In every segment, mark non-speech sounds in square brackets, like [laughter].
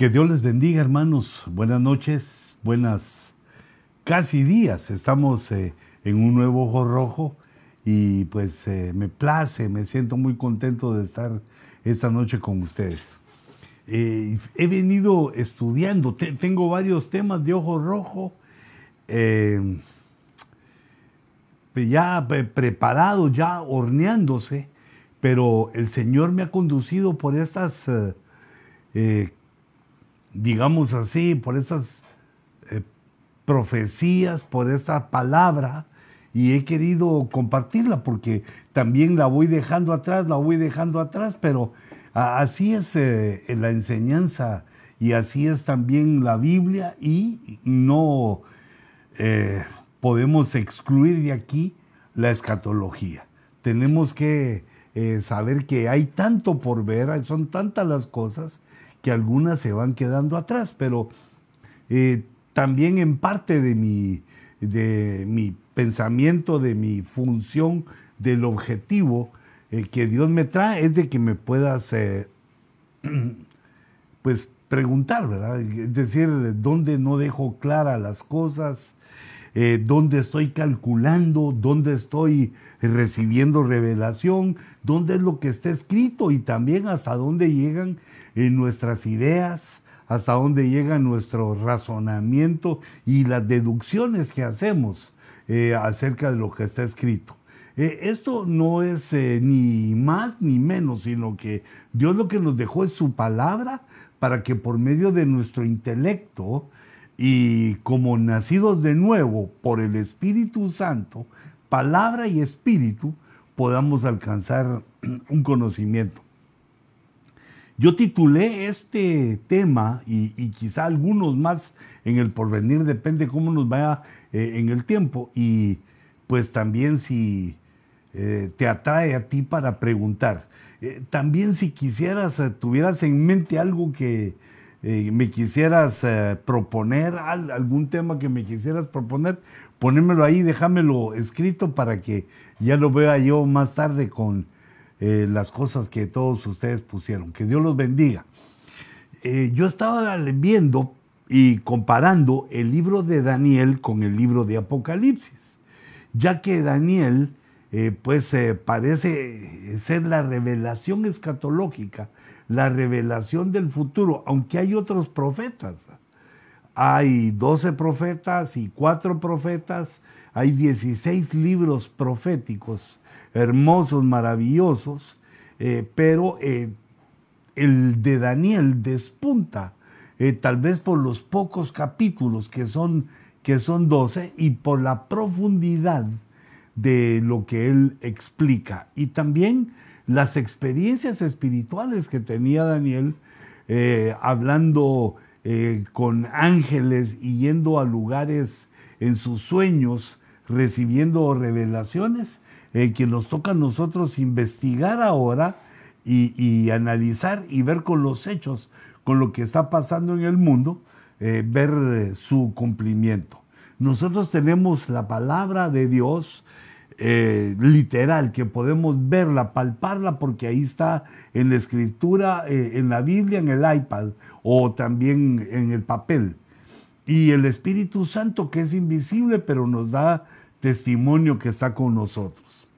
Que Dios les bendiga, hermanos. Buenas noches, buenas casi días. Estamos eh, en un nuevo ojo rojo y pues eh, me place, me siento muy contento de estar esta noche con ustedes. Eh, he venido estudiando, tengo varios temas de ojo rojo ya preparados, ya horneándose, pero el Señor me ha conducido por estas digamos así, por esas eh, profecías, por esa palabra, y he querido compartirla porque también la voy dejando atrás, la voy dejando atrás, pero así es eh, la enseñanza y así es también la Biblia y no eh, podemos excluir de aquí la escatología. Tenemos que saber que hay tanto por ver, son tantas las cosas que algunas se van quedando atrás, pero eh, también en parte de mi, de mi pensamiento, de mi función, del objetivo eh, que Dios me trae es de que me puedas pues preguntar, ¿verdad? Es decir, dónde no dejo claras las cosas, dónde estoy calculando, dónde estoy recibiendo revelación, dónde es lo que está escrito y también hasta dónde llegan en nuestras ideas, hasta dónde llega nuestro razonamiento y las deducciones que hacemos eh, acerca de lo que está escrito. Eh, esto no es eh, ni más ni menos, sino que Dios lo que nos dejó es su palabra para que por medio de nuestro intelecto y como nacidos de nuevo por el Espíritu Santo, palabra y espíritu, podamos alcanzar [clears throat] un conocimiento. Yo titulé este tema y, quizá algunos más en el porvenir, depende cómo nos vaya eh, en el tiempo y pues también si eh, te atrae a ti para preguntar. Eh, también si quisieras, tuvieras en mente algo que me quisieras proponer, algún tema que me quisieras proponer, ponémelo ahí, déjamelo escrito para que ya lo vea yo más tarde con eh, las cosas que todos ustedes pusieron. Que Dios los bendiga. Eh, yo estaba viendo y comparando el libro de Daniel con el libro de Apocalipsis, ya que Daniel eh, pues parece ser la revelación escatológica, la revelación del futuro, aunque hay otros profetas. Hay 12 profetas y 4 profetas, hay 16 libros proféticos hermosos, maravillosos, eh, pero eh, el de Daniel despunta, eh, tal vez por los pocos capítulos que son, que son 12 y por la profundidad de lo que él explica. Y también las experiencias espirituales que tenía Daniel hablando con ángeles y yendo a lugares en sus sueños, recibiendo revelaciones, eh, que nos toca a nosotros investigar ahora y, analizar y ver con los hechos, con lo que está pasando en el mundo, eh, ver eh, su cumplimiento. Nosotros tenemos la palabra de Dios literal, que podemos verla, palparla, porque ahí está en la escritura, en la Biblia, en el iPad o también en el papel. Y el Espíritu Santo, que es invisible, pero nos da testimonio que está con nosotros.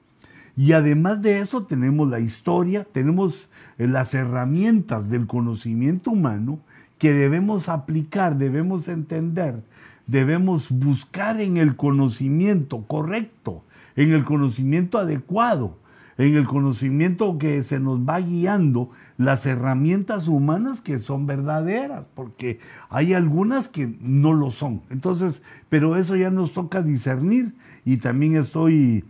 Y además de eso tenemos la historia, tenemos eh, las herramientas del conocimiento humano que debemos aplicar, debemos entender, debemos buscar en el conocimiento correcto, en el conocimiento adecuado, en el conocimiento que se nos va guiando las herramientas humanas que son verdaderas, porque hay algunas que no lo son. Entonces, pero eso ya nos toca discernir y también estoy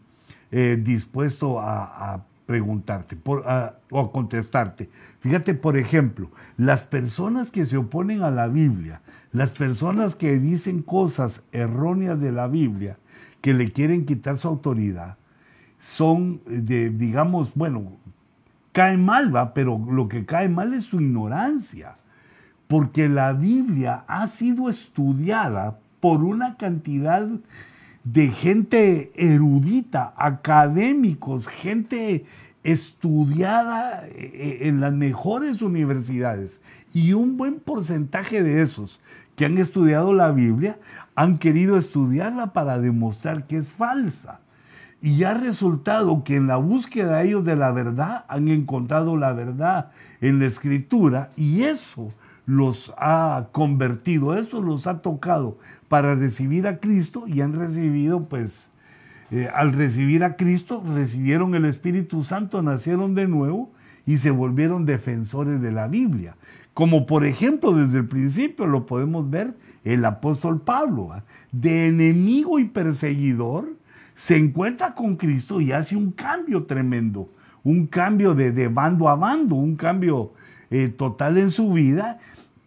eh, dispuesto a, preguntarte o a contestarte. Fíjate, por ejemplo, las personas que se oponen a la Biblia, las personas que dicen cosas erróneas de la Biblia, que le quieren quitar su autoridad, son de, digamos, bueno, cae mal, va, pero lo que cae mal es su ignorancia, porque la Biblia ha sido estudiada por una cantidad de gente erudita, académicos, gente estudiada eh, en las mejores universidades Y un buen porcentaje de esos que han estudiado la Biblia han querido estudiarla para demostrar que es falsa. Y ha resultado que en la búsqueda de ellos de la verdad han encontrado la verdad en la escritura y eso los ha convertido, eso los ha tocado para recibir a Cristo y han recibido pues eh, al recibir a Cristo, recibieron el Espíritu Santo, nacieron de nuevo y se volvieron defensores de la Biblia. Como por ejemplo, desde el principio lo podemos ver el apóstol Pablo, de enemigo y perseguidor, se encuentra con Cristo y hace un cambio tremendo, un cambio de, bando a bando, un cambio eh, total en su vida.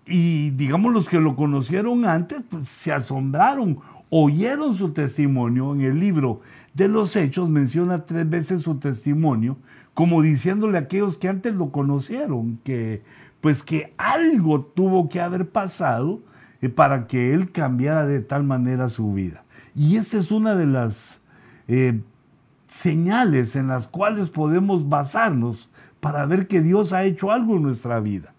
Y digamos los que lo conocieron antes, pues, se asombraron oyeron su testimonio en el libro de los Hechos, menciona tres veces su testimonio, como diciéndole a aquellos que antes lo conocieron, que pues que algo tuvo que haber pasado eh, para que él cambiara de tal manera su vida. Y esta es una de las eh, señales en las cuales podemos basarnos para ver que Dios ha hecho algo en nuestra vida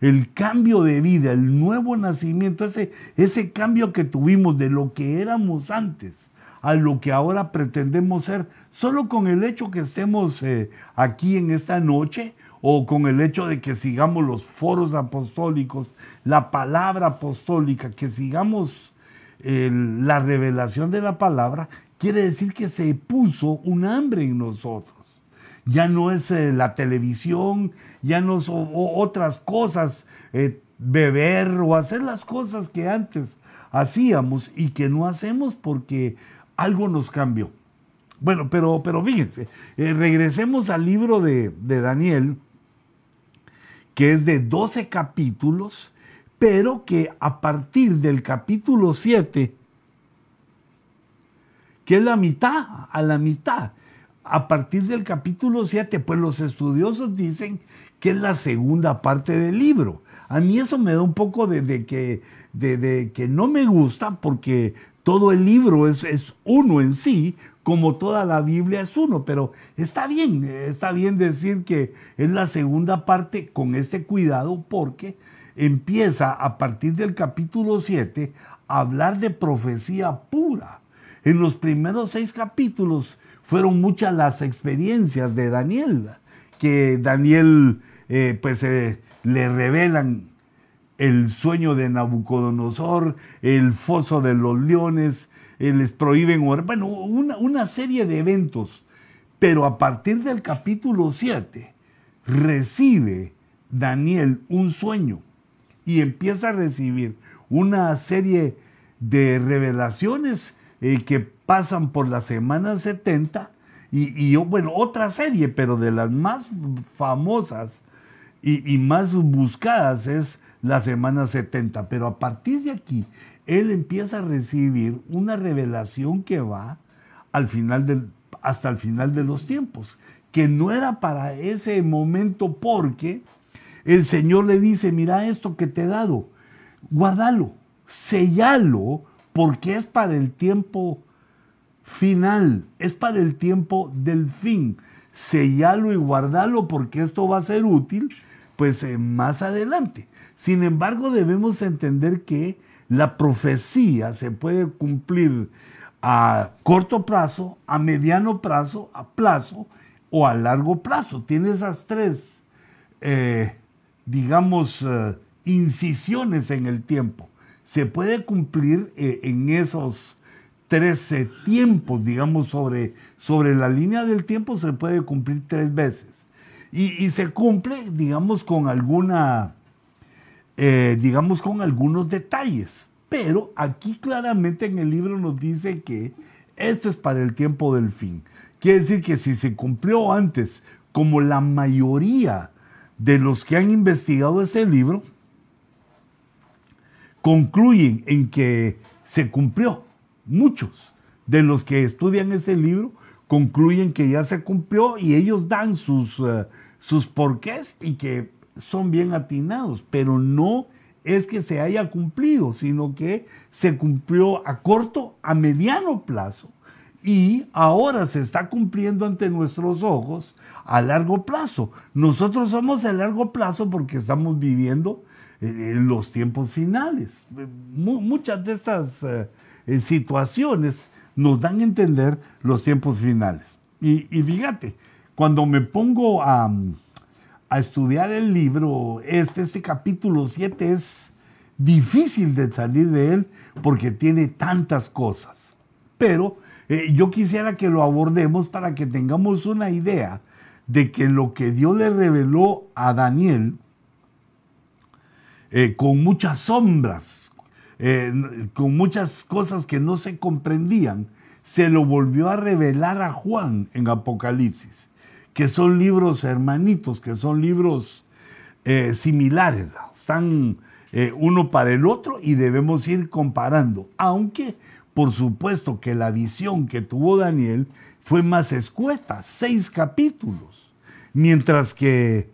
el cambio de vida, el nuevo nacimiento, ese, ese cambio que tuvimos de lo que éramos antes a lo que ahora pretendemos ser, solo con el hecho que estemos eh, aquí en esta noche o con el hecho de que sigamos los foros apostólicos, la palabra apostólica, que sigamos la revelación de la palabra, quiere decir que se puso un hambre en nosotros ya no es eh, la televisión, ya no son otras cosas, eh, beber o hacer las cosas que antes hacíamos y que no hacemos porque algo nos cambió. Bueno, pero, pero fíjense, eh, regresemos al libro de, de Daniel, que es de 12 capítulos, pero que a partir del capítulo 7, que es la mitad, a la mitad, a partir del capítulo 7, pues los estudiosos dicen que es la segunda parte del libro. A mí eso me da un poco de, que, que no me gusta porque todo el libro es, es, uno en sí, como toda la Biblia es uno, pero está bien, está bien decir que es la segunda parte con este cuidado porque empieza a partir del capítulo 7 a hablar de profecía pura. En los primeros seis capítulos fueron muchas las experiencias de Daniel, que Daniel eh, pues eh, le revelan el sueño de Nabucodonosor, el foso de los leones, eh, les prohíben, bueno, una, serie de eventos. Pero a partir del capítulo 7 recibe Daniel un sueño y empieza a recibir una serie de revelaciones que pasan por la semana 70 y, bueno, otra serie, pero de las más famosas y, más buscadas es la semana 70. Pero a partir de aquí, él empieza a recibir una revelación que va al final del, hasta el final de los tiempos, que no era para ese momento porque el Señor le dice, mira esto que te he dado, guárdalo, sellalo, porque es para el tiempo final, es para el tiempo del fin. Sellalo y guardalo porque esto va a ser útil pues eh, más adelante. Sin embargo, debemos entender que la profecía se puede cumplir a corto plazo, a mediano plazo, a plazo o a largo plazo. Tiene esas tres, eh, digamos, eh, incisiones en el tiempo. Se puede cumplir en esos 13 tiempos, digamos, sobre, sobre la línea del tiempo se puede cumplir tres veces. Y, se cumple, digamos, con alguna, eh, digamos, con algunos detalles. Pero aquí claramente en el libro nos dice que esto es para el tiempo del fin. Quiere decir que si se cumplió antes, como la mayoría de los que han investigado este libro, concluyen en que se cumplió muchos de los que estudian ese libro concluyen que ya se cumplió y ellos dan sus, eh, sus porqués y que son bien atinados, pero no es que se haya cumplido, sino que se cumplió a corto, a mediano plazo y ahora se está cumpliendo ante nuestros ojos a largo plazo. Nosotros somos a largo plazo porque estamos viviendo en los tiempos finales. muchas de estas situaciones nos dan a entender los tiempos finales. Y, fíjate, cuando me pongo a, a, estudiar el libro, este, este capítulo 7 es difícil de salir de él porque tiene tantas cosas. Pero eh, yo quisiera que lo abordemos para que tengamos una idea de que lo que Dios le reveló a Daniel, eh, con muchas sombras, eh, con muchas cosas que no se comprendían, se lo volvió a revelar a Juan en Apocalipsis, que son libros hermanitos, que son libros similares, están uno para el otro y debemos ir comparando, aunque por supuesto que la visión que tuvo Daniel fue más escueta, seis capítulos, mientras que,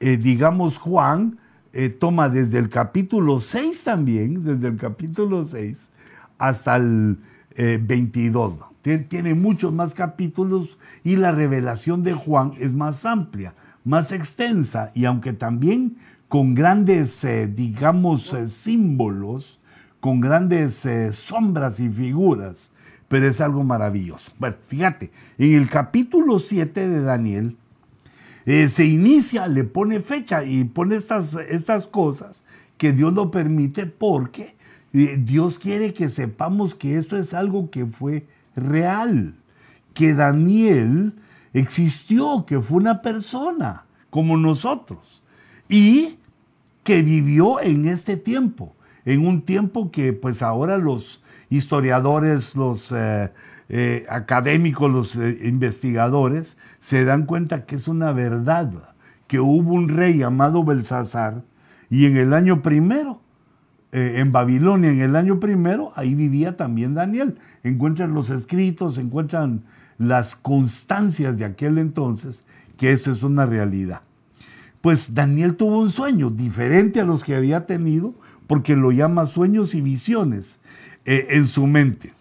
eh, digamos, Juan eh, toma desde el capítulo 6 también, desde el capítulo 6 hasta el 22. Eh, tiene muchos más capítulos y la revelación de Juan es más amplia, más extensa y aunque también con grandes, digamos, símbolos, con grandes eh, sombras y figuras, pero es algo maravilloso. Bueno, fíjate, en el capítulo 7 de Daniel eh, se inicia, le pone fecha y pone estas, estas cosas que Dios lo permite porque eh, Dios quiere que sepamos que esto es algo que fue real, que Daniel existió, que fue una persona como nosotros y que vivió en este tiempo en un tiempo que pues ahora los historiadores, los eh, eh, académicos, los eh, investigadores se dan cuenta que es una verdad, que hubo un rey llamado Belsasar y en el año primero, en Babilonia, en el año primero, ahí vivía también Daniel. Encuentran los escritos, encuentran las constancias de aquel entonces, que eso es una realidad. Pues Daniel tuvo un sueño diferente a los que había tenido, porque lo llama sueños y visiones eh, en su mente.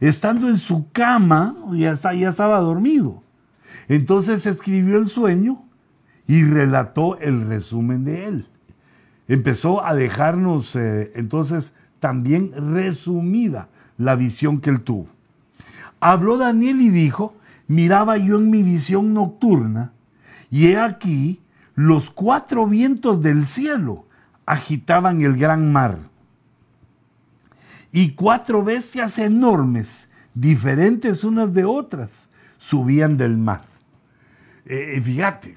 Estando en su cama, ya, ya estaba dormido. Entonces escribió el sueño y relató el resumen de él. Empezó a dejarnos eh, entonces también resumida la visión que él tuvo. Habló Daniel y dijo, miraba yo en mi visión nocturna, y he aquí los cuatro vientos del cielo agitaban el gran mar. Y cuatro bestias enormes, diferentes unas de otras, subían del mar. Eh, fíjate,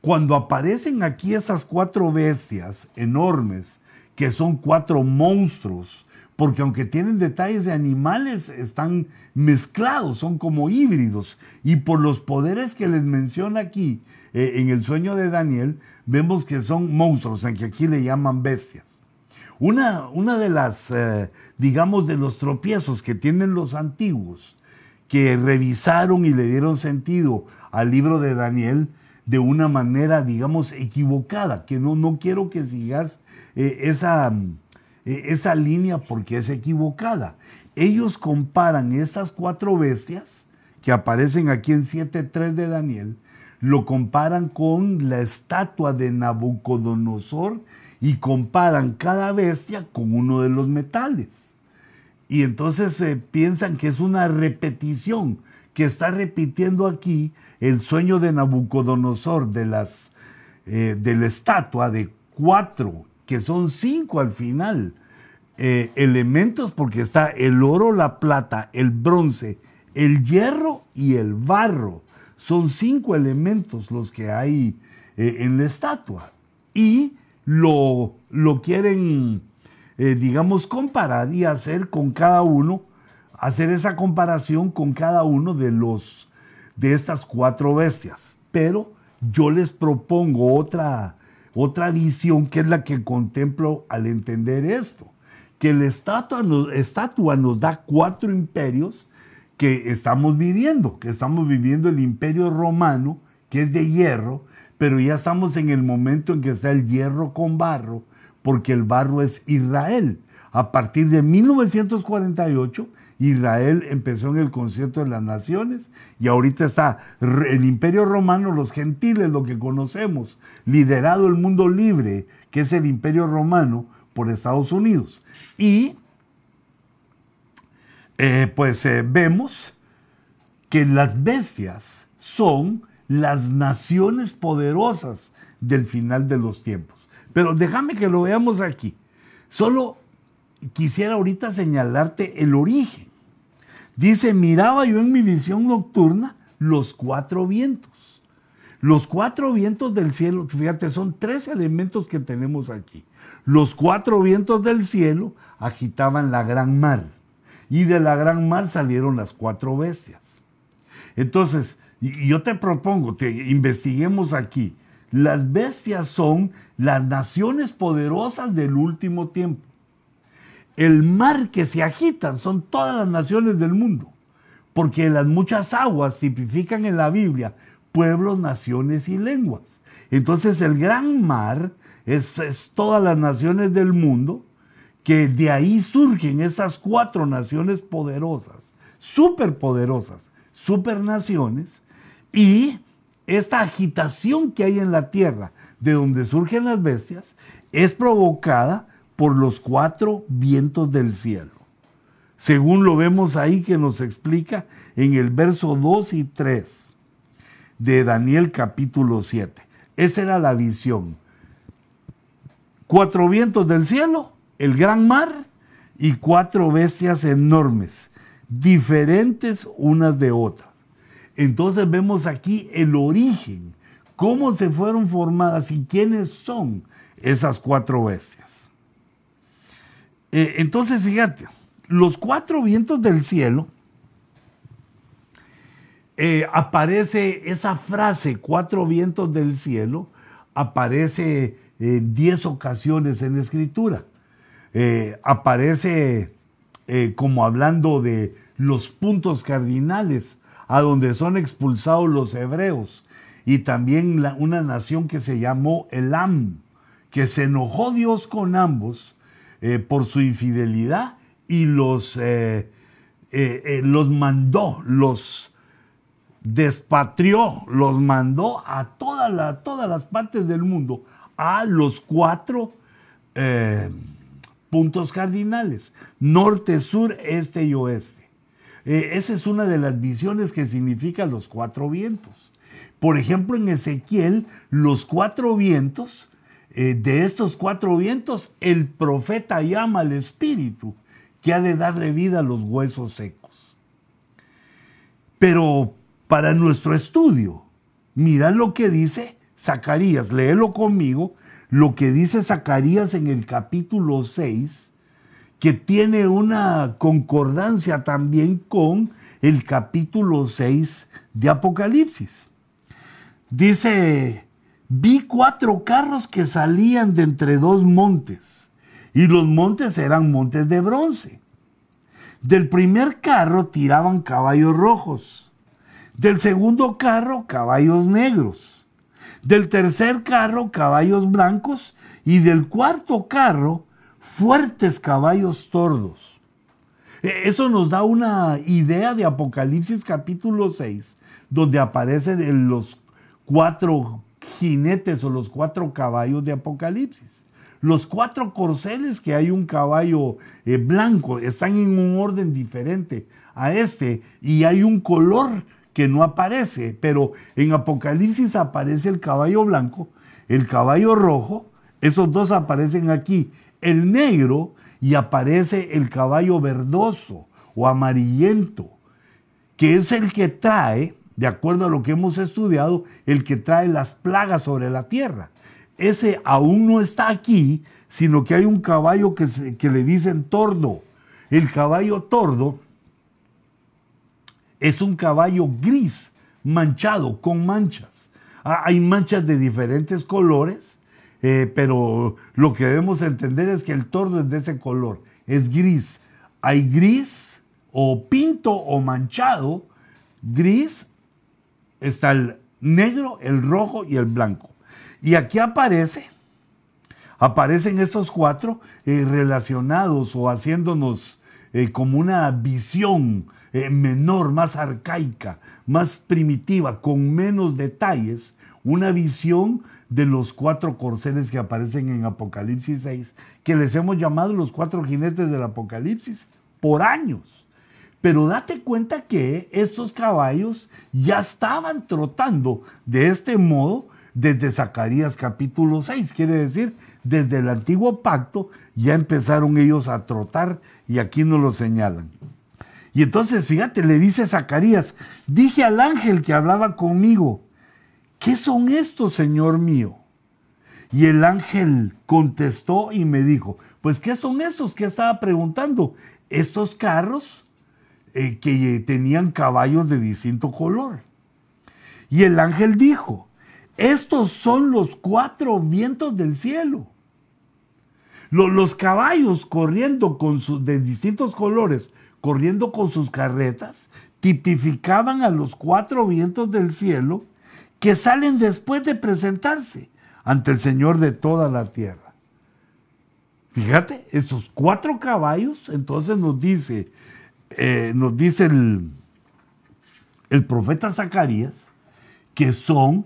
cuando aparecen aquí esas cuatro bestias enormes, que son cuatro monstruos, porque aunque tienen detalles de animales, están mezclados, son como híbridos. Y por los poderes que les menciona aquí eh, en el sueño de Daniel, vemos que son monstruos, aunque aquí le llaman bestias. Una, una de las, eh, digamos, de los tropiezos que tienen los antiguos, que revisaron y le dieron sentido al libro de Daniel de una manera, digamos, equivocada, que no, no quiero que sigas eh, esa, eh, esa línea porque es equivocada. Ellos comparan esas cuatro bestias que aparecen aquí en 7.3 de Daniel, lo comparan con la estatua de Nabucodonosor y comparan cada bestia con uno de los metales. Y entonces se piensan que es una repetición, que está repitiendo aquí el sueño de Nabucodonosor de, las, eh, de la estatua de cuatro, que son cinco al final, eh, elementos porque está el oro, la plata, el bronce, el hierro y el barro. Son cinco elementos los que hay eh, en la estatua. Y lo, lo quieren, digamos, comparar y hacer con cada uno, hacer esa comparación con cada uno de los de estas cuatro bestias. Pero yo les propongo otra, otra visión que es la que contemplo al entender esto. Que la estatua estatua nos da cuatro imperios que estamos viviendo, que estamos viviendo el imperio romano, que es de hierro, pero ya estamos en el momento en que está el hierro con barro, porque el barro es Israel. A partir de 1948, Israel empezó en el concierto de las naciones y ahorita está el imperio romano, los gentiles, lo que conocemos, liderado el mundo libre, que es el imperio romano por Estados Unidos. Y eh, pues eh, vemos que las bestias son las naciones poderosas del final de los tiempos. Pero déjame que lo veamos aquí. Solo quisiera ahorita señalarte el origen. Dice, miraba yo en mi visión nocturna los cuatro vientos. Los cuatro vientos del cielo, fíjate, son tres elementos que tenemos aquí. Los cuatro vientos del cielo agitaban la gran mar y de la gran mar salieron las cuatro bestias. Entonces, yo te propongo que investiguemos aquí. Las bestias son las naciones poderosas del último tiempo. El mar que se agita son todas las naciones del mundo, porque las muchas aguas tipifican en la Biblia pueblos, naciones y lenguas. Entonces el gran mar es, es todas las naciones del mundo, que de ahí surgen esas cuatro naciones poderosas, superpoderosas, supernaciones, y esta agitación que hay en la tierra, de donde surgen las bestias, es provocada por los cuatro vientos del cielo. Según lo vemos ahí que nos explica en el verso 2 y 3 de Daniel capítulo 7. Esa era la visión. Cuatro vientos del cielo, el gran mar y cuatro bestias enormes, diferentes unas de otras. Entonces vemos aquí el origen, cómo se fueron formadas y quiénes son esas cuatro bestias. Eh, entonces, fíjate, los cuatro vientos del cielo, eh, aparece esa frase, cuatro vientos del cielo, aparece en diez ocasiones en escritura. Eh, aparece como hablando de los puntos cardinales a donde son expulsados los hebreos y también una nación que se llamó Elam, que se enojó Dios con ambos eh, por su infidelidad y los, eh, eh, los mandó, los despatrió, los mandó a toda todas las partes del mundo, a los cuatro puntos cardinales, norte, sur, este y oeste. esa es una de las visiones que significa los cuatro vientos. Por ejemplo, en Ezequiel, los cuatro vientos eh, de estos cuatro vientos, el profeta llama al espíritu que ha de darle vida a los huesos secos. Pero para nuestro estudio, mira lo que dice Zacarías, léelo conmigo, lo que dice Zacarías en el capítulo 6, que tiene una concordancia también con el capítulo 6 de Apocalipsis. Dice vi cuatro carros que salían de entre dos montes, y los montes eran montes de bronce. Del primer carro tiraban caballos rojos, del segundo carro caballos negros, del tercer carro caballos blancos, y del cuarto carro fuertes caballos tordos. E, eso nos da una idea de Apocalipsis capítulo 6, donde aparecen los cuatro jinetes o los cuatro caballos de Apocalipsis. Los cuatro corceles que hay un caballo eh, blanco están en un orden diferente a este y hay un color que no aparece, pero en Apocalipsis aparece el caballo blanco, el caballo rojo, esos dos aparecen aquí, el negro y aparece el caballo verdoso o amarillento, que es el que trae de acuerdo a lo que hemos estudiado, el que trae las plagas sobre la tierra. Ese aún no está aquí, sino que hay un caballo que, que le dicen tordo. El caballo tordo es un caballo gris, manchado, con manchas. Ah, hay manchas de diferentes colores, eh, pero lo que debemos entender es que el tordo es de ese color, es gris. Hay gris o pinto o manchado, gris está el negro, el rojo y el blanco. Y aquí aparece, aparecen estos cuatro eh, relacionados o haciéndonos eh, como una visión eh, menor, más arcaica, más primitiva, con menos detalles, una visión de los cuatro corceles que aparecen en Apocalipsis 6, que les hemos llamado los cuatro jinetes del Apocalipsis por años. Pero date cuenta que estos caballos ya estaban trotando de este modo desde Zacarías capítulo 6. Quiere decir, desde el antiguo pacto ya empezaron ellos a trotar y aquí nos lo señalan. Y entonces, fíjate, le dice Zacarías, dije al ángel que hablaba conmigo, ¿qué son estos, Señor mío? Y el ángel contestó y me dijo, pues ¿qué son estos? ¿Qué estaba preguntando? Estos carros eh, que tenían caballos de distinto color. Y el ángel dijo, estos son los cuatro vientos del cielo. Los, caballos corriendo con de distintos colores, corriendo con sus carretas, tipificaban a los cuatro vientos del cielo que salen después de presentarse ante el Señor de toda la tierra. Fíjate, estos cuatro caballos, entonces nos dice eh, nos dice el, el profeta Zacarías que son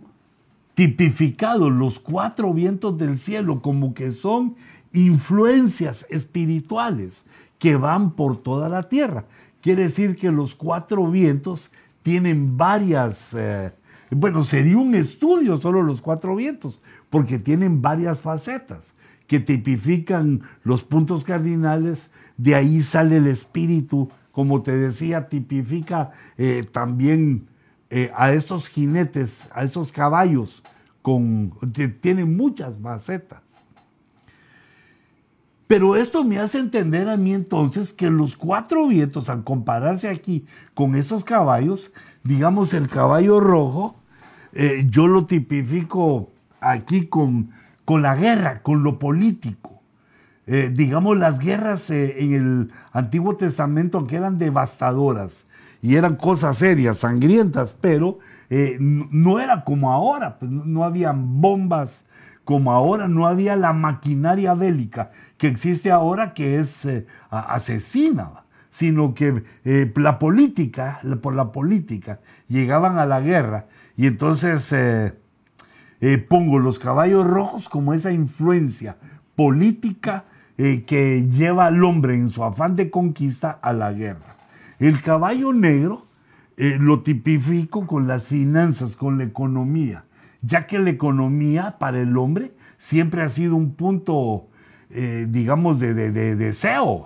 tipificados los cuatro vientos del cielo como que son influencias espirituales que van por toda la tierra. Quiere decir que los cuatro vientos tienen varias, eh, bueno, sería un estudio solo los cuatro vientos, porque tienen varias facetas que tipifican los puntos cardinales, de ahí sale el espíritu como te decía, tipifica eh, también eh, a estos jinetes, a estos caballos, con, tienen muchas facetas. Pero esto me hace entender a mí entonces que los cuatro vientos, al compararse aquí con esos caballos, digamos el caballo rojo, eh, yo lo tipifico aquí con, con la guerra, con lo político. Eh, digamos, las guerras eh, en el Antiguo Testamento, aunque eran devastadoras y eran cosas serias, sangrientas, pero eh, no era como ahora, pues no había bombas como ahora, no había la maquinaria bélica que existe ahora que es asesina, sino que la política, por la política, llegaban a la guerra y entonces pongo los caballos rojos como esa influencia política eh, que lleva al hombre en su afán de conquista a la guerra. El caballo negro eh, lo tipifico con las finanzas, con la economía, ya que la economía para el hombre siempre ha sido un punto, eh, digamos, de, de deseo.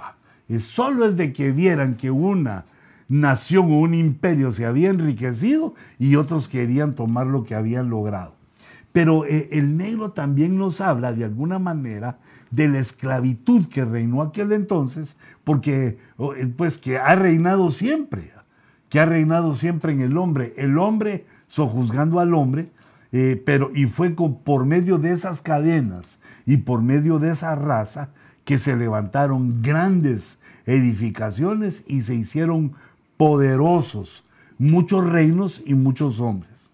Solo es de que vieran que una nación o un imperio se había enriquecido y otros querían tomar lo que habían logrado. Pero el negro también nos habla de alguna manera de la esclavitud que reinó aquel entonces, porque eh, pues que ha reinado siempre, que ha reinado siempre en el hombre, el hombre sojuzgando al hombre, eh, pero y fue por medio de esas cadenas y por medio de esa raza que se levantaron grandes edificaciones y se hicieron poderosos muchos reinos y muchos hombres.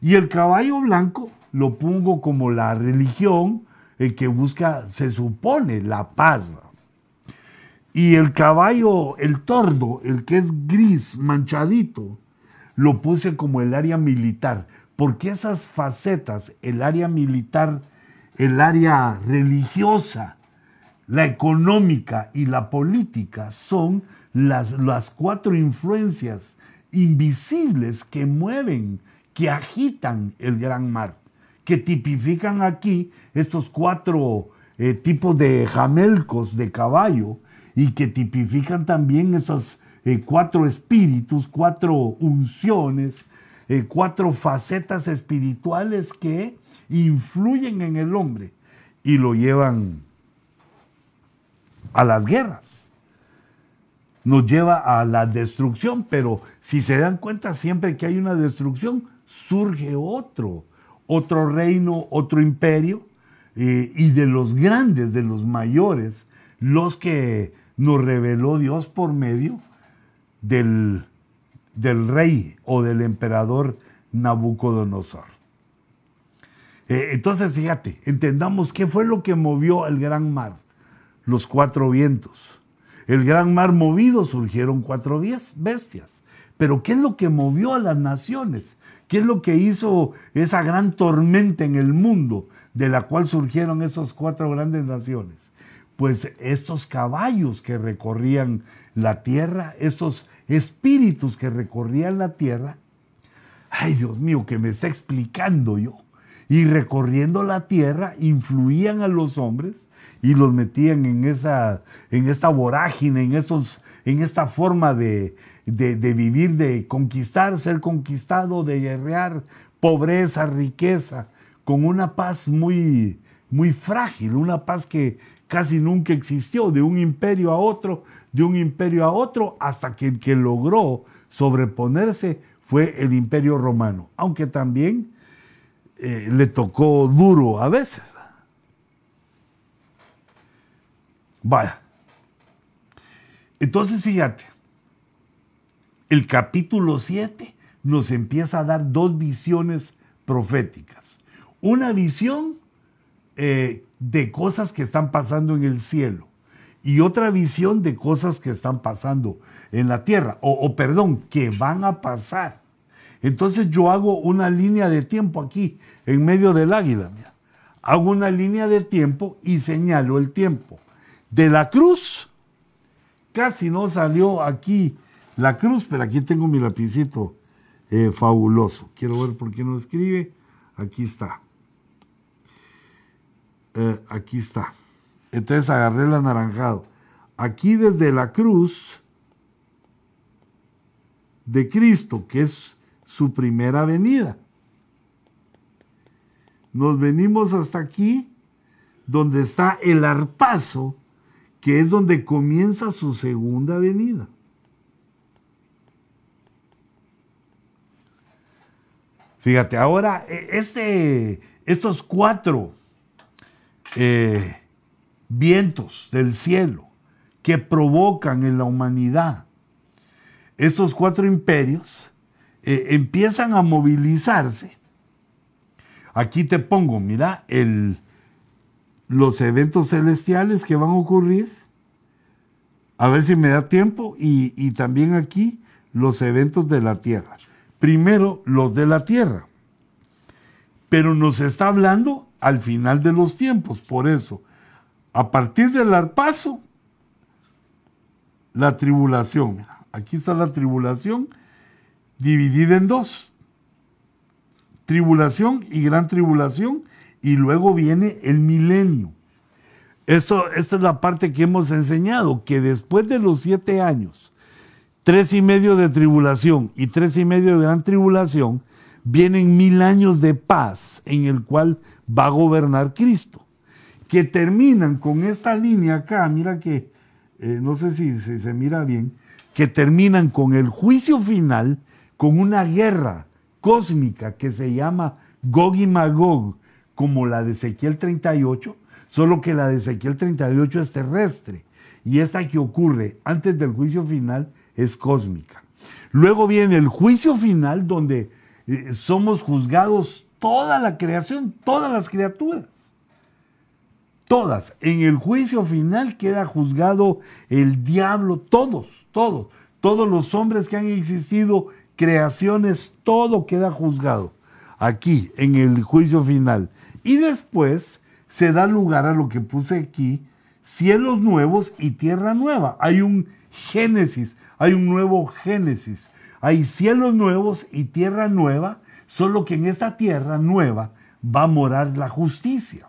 Y el caballo blanco lo pongo como la religión, el que busca, se supone, la paz. Y el caballo, el tordo, el que es gris, manchadito, lo puse como el área militar, porque esas facetas, el área militar, el área religiosa, la económica y la política, son las, las cuatro influencias invisibles que mueven, que agitan el gran mar que tipifican aquí estos cuatro eh, tipos de jamelcos de caballo y que tipifican también esos eh, cuatro espíritus, cuatro unciones, eh, cuatro facetas espirituales que influyen en el hombre y lo llevan a las guerras. Nos lleva a la destrucción, pero si se dan cuenta, siempre que hay una destrucción, surge otro otro reino, otro imperio, eh, y de los grandes, de los mayores, los que nos reveló Dios por medio del, del rey o del emperador Nabucodonosor. Eh, entonces, fíjate, entendamos qué fue lo que movió el gran mar. Los cuatro vientos. El gran mar movido surgieron cuatro bestias. Pero ¿qué es lo que movió a las naciones? ¿Qué es lo que hizo esa gran tormenta en el mundo de la cual surgieron esas cuatro grandes naciones? Pues estos caballos que recorrían la tierra, estos espíritus que recorrían la tierra, ay Dios mío, que me está explicando yo, y recorriendo la tierra influían a los hombres y los metían en esa, en esta vorágine, en, esos, en esta forma de, de, vivir, de conquistar, ser conquistado, de guerrear, pobreza, riqueza, con una paz muy, muy frágil, una paz que casi nunca existió, de un imperio a otro, de un imperio a otro, hasta que el que logró sobreponerse fue el imperio romano, aunque también eh, le tocó duro a veces. Vaya. Entonces, fíjate, el capítulo 7 nos empieza a dar dos visiones proféticas. Una visión eh, de cosas que están pasando en el cielo y otra visión de cosas que están pasando en la tierra, o, perdón, que van a pasar. Entonces yo hago una línea de tiempo aquí, en medio del águila. Hago una línea de tiempo y señalo el tiempo. De la cruz, casi no salió aquí la cruz, pero aquí tengo mi lapicito eh, fabuloso. Quiero ver por qué no escribe. Aquí está. Eh, aquí está. Entonces agarré el anaranjado. Aquí desde la cruz de Cristo, que es su primera venida. Nos venimos hasta aquí, donde está el arpazo, que es donde comienza su segunda venida. Fíjate, ahora e, este, estos cuatro eh, vientos del cielo que provocan en la humanidad estos cuatro imperios eh, empiezan a movilizarse. Aquí te pongo, mira, el, los eventos celestiales que van a ocurrir. A ver si me da tiempo. Y, y también aquí los eventos de la tierra primero los de la tierra. Pero nos está hablando al final de los tiempos. Por eso, a partir del arpazo, la tribulación. Aquí está la tribulación dividida en dos. Tribulación y gran tribulación. Y luego viene el milenio. Esto, esta es la parte que hemos enseñado, que después de los siete años tres y medio de tribulación y tres y medio de gran tribulación, vienen mil años de paz en el cual va a gobernar Cristo, que terminan con esta línea acá, mira que, eh, no sé si, se mira bien, que terminan con el juicio final, con una guerra cósmica que se llama Gog y Magog, como la de Ezequiel 38, solo que la de Ezequiel 38 es terrestre. Y esta que ocurre antes del juicio final es cósmica. Luego viene el juicio final donde eh, somos juzgados toda la creación, todas las criaturas. Todas. En el juicio final queda juzgado el diablo, todos, todos. Todos los hombres que han existido, creaciones, todo queda juzgado aquí, en el juicio final. Y después se da lugar a lo que puse aquí, cielos nuevos y tierra nueva. Hay un Génesis, hay un nuevo Génesis. Hay cielos nuevos y tierra nueva, solo que en esta tierra nueva va a morar la justicia.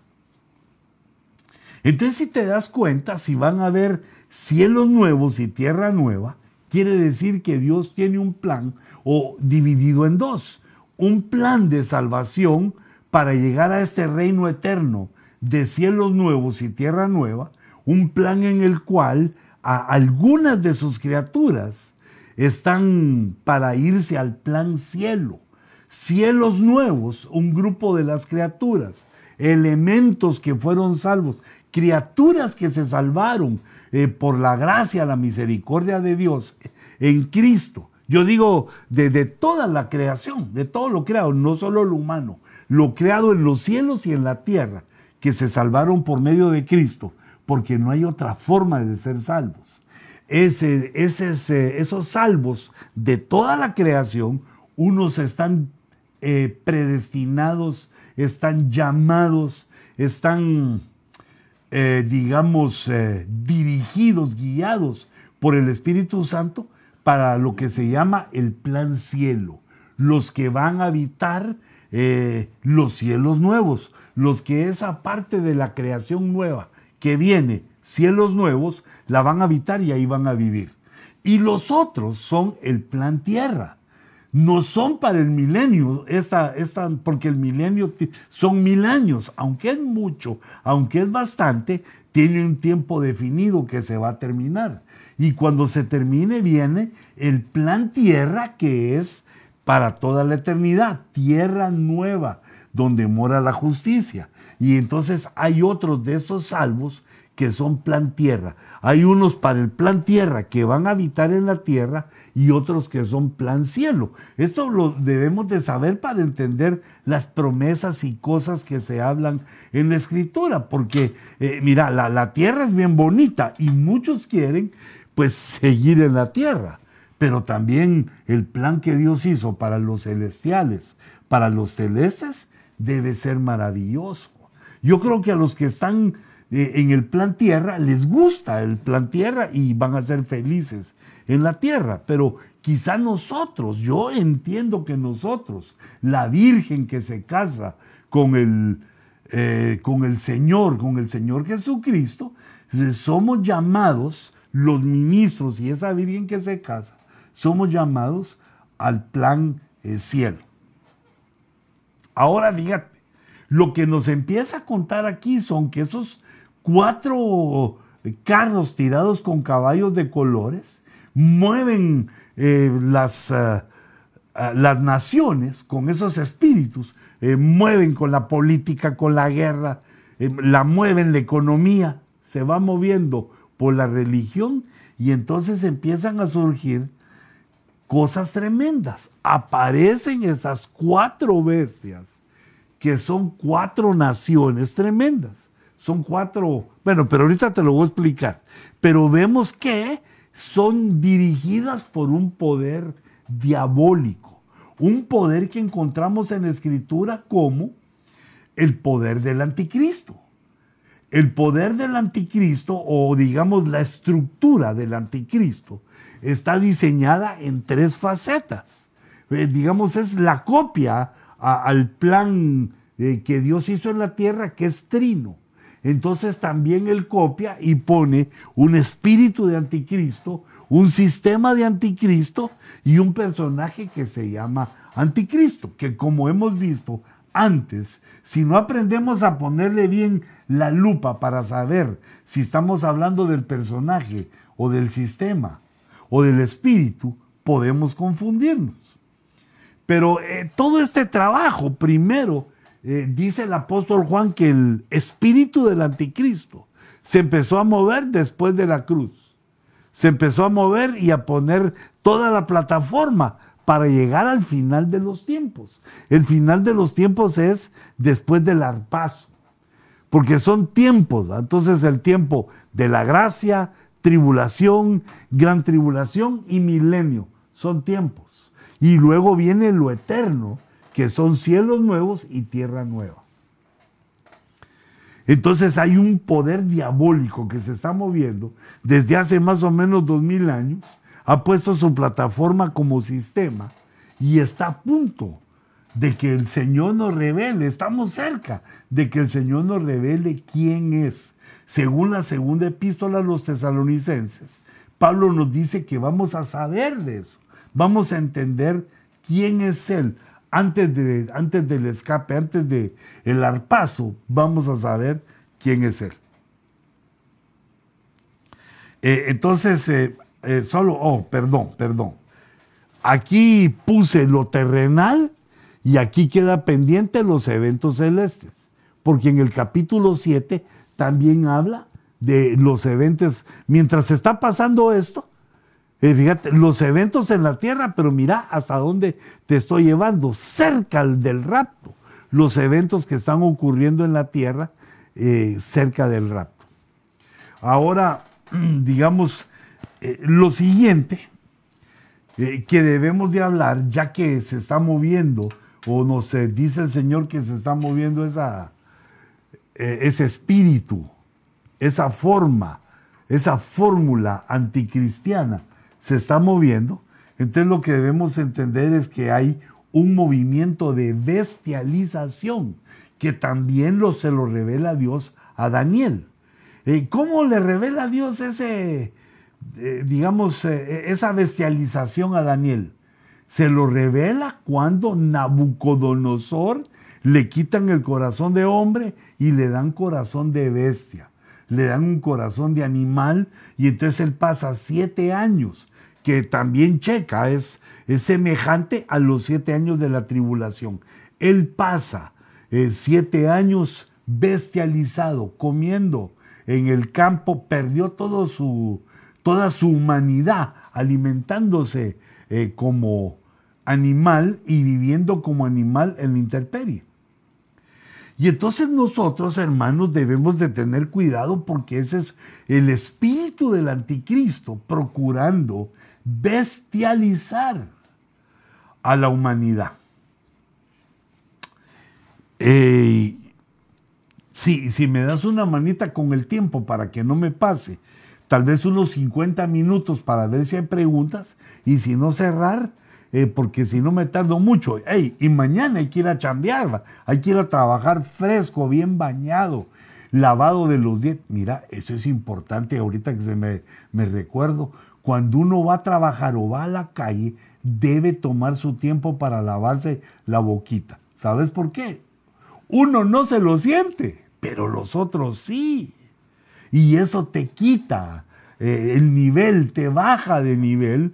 Entonces, si te das cuenta, si van a haber cielos nuevos y tierra nueva, quiere decir que Dios tiene un plan o dividido en dos. Un plan de salvación para llegar a este reino eterno de cielos nuevos y tierra nueva, un plan en el cual algunas de sus criaturas están para irse al plan cielo. Cielos nuevos, un grupo de las criaturas, elementos que fueron salvos, criaturas que se salvaron eh, por la gracia, la misericordia de Dios en Cristo. Yo digo de, de, toda la creación, de todo lo creado, no solo lo humano, lo creado en los cielos y en la tierra, que se salvaron por medio de Cristo, porque no hay otra forma de ser salvos. Esos salvos de toda la creación, unos están eh, predestinados, están llamados, están, eh, digamos, eh, dirigidos, guiados por el Espíritu Santo para lo que se llama el plan cielo, los que van a habitar los cielos nuevos, los que esa parte de la creación nueva que viene, cielos nuevos, la van a habitar y ahí van a vivir. Y los otros son el plan tierra. No son para el milenio, esta, esta, porque el milenio son mil años, aunque es mucho, aunque es bastante, tiene un tiempo definido que se va a terminar. Y cuando se termine viene el plan tierra que es para toda la eternidad, tierra nueva, donde mora la justicia. Y entonces hay otros de esos salvos que son plan tierra. Hay unos para el plan tierra que van a habitar en la tierra y otros que son plan cielo. Esto lo debemos de saber para entender las promesas y cosas que se hablan en la escritura, porque eh, mira, la, la tierra es bien bonita y muchos quieren pues seguir en la tierra, pero también el plan que Dios hizo para los celestiales, para los celestes, debe ser maravilloso. Yo creo que a los que están eh, en el plan tierra les gusta el plan tierra y van a ser felices en la tierra, pero quizá nosotros, yo entiendo que nosotros, la Virgen que se casa con el, eh, con el Señor, con el Señor Jesucristo, somos llamados, los ministros y esa Virgen que se casa, somos llamados al plan eh, cielo. Ahora fíjate, lo que nos empieza a contar aquí son que esos cuatro carros tirados con caballos de colores mueven eh, las, eh, eh, las, naciones con esos espíritus, mueven con la política, con la guerra, la mueven la economía, se va moviendo por la religión y entonces empiezan a surgir cosas tremendas. Aparecen esas cuatro bestias que son cuatro naciones tremendas. Son cuatro, bueno, pero ahorita te lo voy a explicar. Pero vemos que son dirigidas por un poder diabólico, un poder que encontramos en la escritura como el poder del anticristo. El poder del anticristo, o digamos la estructura del anticristo, está diseñada en tres facetas. Eh, digamos, es la copia al plan eh, que Dios hizo en la tierra, que es trino. Entonces también él copia y pone un espíritu de anticristo, un sistema de anticristo y un personaje que se llama anticristo, que como hemos visto antes, si no aprendemos a ponerle bien la lupa para saber si estamos hablando del personaje o del sistema o del espíritu, podemos confundirnos. Pero eh, todo este trabajo, primero, eh, dice el apóstol Juan que el espíritu del anticristo se empezó a mover después de la cruz. Se empezó a mover y a poner toda la plataforma para llegar al final de los tiempos. El final de los tiempos es después del arpazo, porque son tiempos. Entonces el tiempo de la gracia, tribulación, gran tribulación y milenio. Son tiempos. Y luego viene lo eterno, que son cielos nuevos y tierra nueva. Entonces hay un poder diabólico que se está moviendo desde hace más o menos dos mil años, ha puesto su plataforma como sistema y está a punto de que el Señor nos revele, estamos cerca de que el Señor nos revele quién es. Según la segunda epístola a los tesalonicenses, Pablo nos dice que vamos a saber de eso vamos a entender quién es Él. Antes, de, antes del escape, antes del el arpazo, vamos a saber quién es Él. Eh, entonces, eh, eh, solo, oh, perdón, perdón. Aquí puse lo terrenal y aquí queda pendiente los eventos celestes, porque en el capítulo 7 también habla de los eventos. Mientras está pasando esto, eh, fíjate, los eventos en la tierra, pero mira hasta dónde te estoy llevando, cerca del rapto. los eventos que están ocurriendo en la tierra eh, cerca del rapto. Ahora, [clears throat] digamos, eh, lo siguiente eh, que debemos de hablar, ya que se está moviendo, o nos dice el Señor que se está moviendo esa, ese espíritu, esa forma, esa fórmula anticristiana, se está moviendo, entonces lo que debemos entender es que hay un movimiento de bestialización que también lo, se lo revela Dios a Daniel. Eh, ¿Cómo le revela Dios ese, eh, digamos, eh, esa bestialización a Daniel? Se lo revela cuando Nabucodonosor le quitan el corazón de hombre y le dan corazón de bestia. Le dan un corazón de animal y entonces él pasa siete años que también checa, es, es semejante a los siete años de la tribulación. Él pasa eh, siete años bestializado, comiendo en el campo, perdió todo su, toda su humanidad, alimentándose eh, como animal y viviendo como animal en la intemperie. Y entonces nosotros, hermanos, debemos de tener cuidado porque ese es el espíritu del anticristo procurando bestializar a la humanidad. si, si me das una manita con el tiempo para que no me pase, tal vez unos 50 minutos para ver si hay preguntas y si no cerrar, eh, porque si no me tardo mucho. y mañana hay que ir a chambear, hay que ir a trabajar fresco, bien bañado, lavado de los dientes. Mira, eso es importante ahorita que se me, me recuerdo cuando uno va a trabajar o va a la calle, debe tomar su tiempo para lavarse la boquita. ¿Sabes por qué? Uno no se lo siente, pero los otros sí. Y eso te quita eh, el nivel, te baja de nivel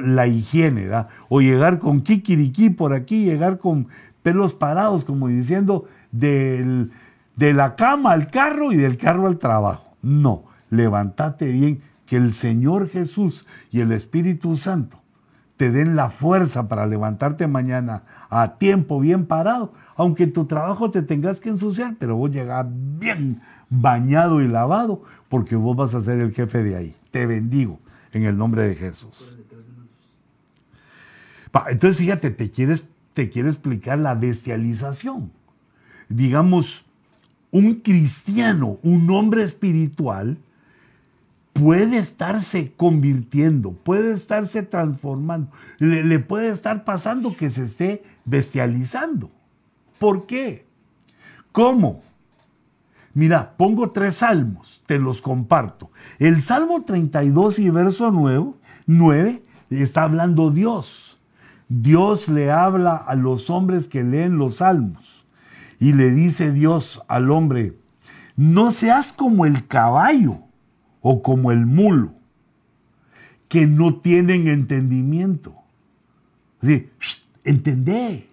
la higiene, ¿verdad? O llegar con kikiriki por aquí, llegar con pelos parados, como diciendo, de la cama al carro y del carro al trabajo. No, levántate bien que el Señor Jesús y el Espíritu Santo te den la fuerza para levantarte mañana a tiempo, bien parado, aunque tu trabajo te tengas que ensuciar, pero vos llegas bien bañado y lavado, porque vos vas a ser el jefe de ahí. Te bendigo en el nombre de Jesús. Entonces, fíjate, te quieres, te quiero explicar la bestialización. Digamos, un cristiano, un hombre espiritual, puede estarse convirtiendo, puede estarse transformando, le, puede estar pasando que se esté bestializando. ¿Por qué? ¿Cómo? Mira, pongo tres salmos, te los comparto. El Salmo 32 y verso 9, 9 está hablando Dios. Dios le habla a los hombres que leen los salmos y le dice Dios al hombre, no seas como el caballo o como el mulo, que no tienen entendimiento. Entendé.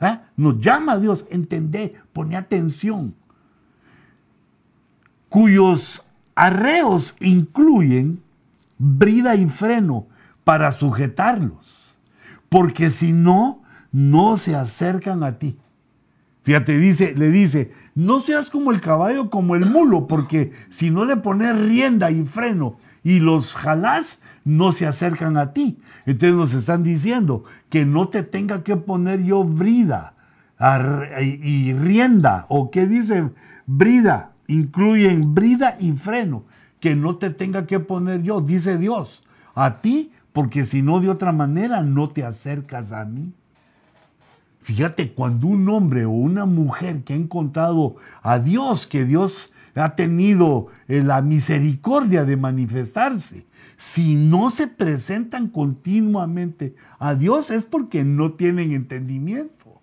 ¿eh? Nos llama a Dios, entendé, pone atención. Cuyos arreos incluyen brida y freno para sujetarlos, porque si no, no se acercan a ti. Fíjate, dice, le dice, no seas como el caballo, como el mulo, porque si no le pones rienda y freno y los jalás, no se acercan a ti. Entonces nos están diciendo que no te tenga que poner yo brida y rienda, o que dice brida, incluyen brida y freno, que no te tenga que poner yo, dice Dios, a ti, porque si no de otra manera no te acercas a mí. Fíjate, cuando un hombre o una mujer que ha encontrado a Dios, que Dios ha tenido eh, la misericordia de manifestarse, si no se presentan continuamente a Dios es porque no tienen entendimiento.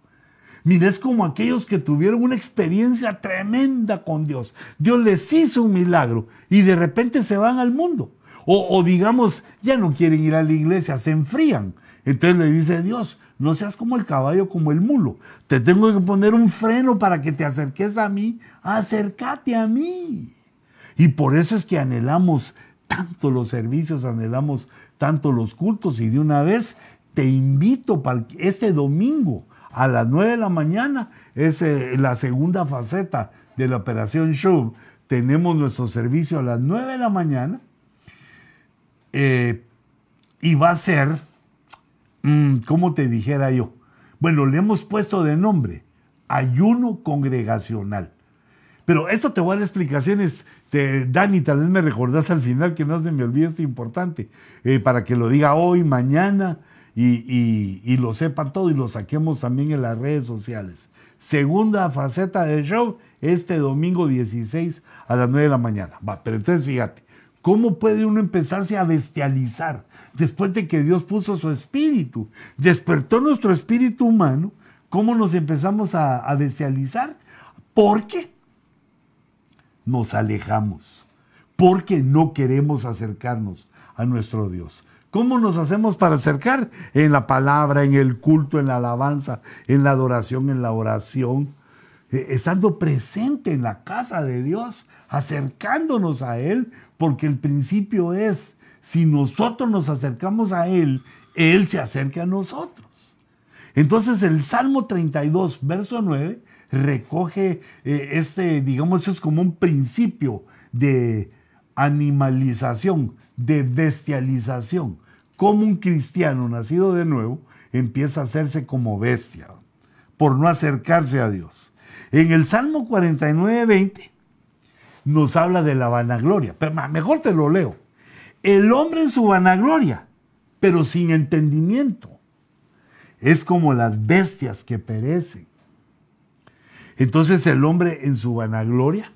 Mira, es como aquellos que tuvieron una experiencia tremenda con Dios. Dios les hizo un milagro y de repente se van al mundo. O, o digamos, ya no quieren ir a la iglesia, se enfrían. Entonces le dice Dios, no seas como el caballo, como el mulo. Te tengo que poner un freno para que te acerques a mí. Acércate a mí. Y por eso es que anhelamos tanto los servicios, anhelamos tanto los cultos. Y de una vez te invito para este domingo a las 9 de la mañana es eh, la segunda faceta de la operación Show. Tenemos nuestro servicio a las 9 de la mañana eh, y va a ser, mm, ¿cómo te dijera yo? Bueno, le hemos puesto de nombre ayuno congregacional. Pero esto te voy a dar explicaciones. Dani, tal vez me recordás al final que no se me olvide esto importante, eh, para que lo diga hoy, mañana y, lo sepan todo y lo saquemos también en las redes sociales. Segunda faceta del show, este domingo 16 a las 9 de la mañana. Va, pero entonces fíjate, ¿cómo puede uno empezarse a bestializar después de que Dios puso su espíritu? Despertó nuestro espíritu humano. ¿Cómo nos empezamos a, bestializar? Porque nos alejamos, porque no queremos acercarnos a nuestro Dios. ¿Cómo nos hacemos para acercar? En la palabra, en el culto, en la alabanza, en la adoración, en la oración, eh, estando presente en la casa de Dios, acercándonos a Él, porque el principio es, si nosotros nos acercamos a Él, Él se acerca a nosotros. Entonces el Salmo 32, verso 9, recoge eh, este, digamos, es como un principio de animalización, de bestialización. Como un cristiano nacido de nuevo empieza a hacerse como bestia por no acercarse a Dios. En el Salmo 49, 20 nos habla de la vanagloria, pero mejor te lo leo. El hombre en su vanagloria, pero sin entendimiento, es como las bestias que perecen. Entonces el hombre en su vanagloria,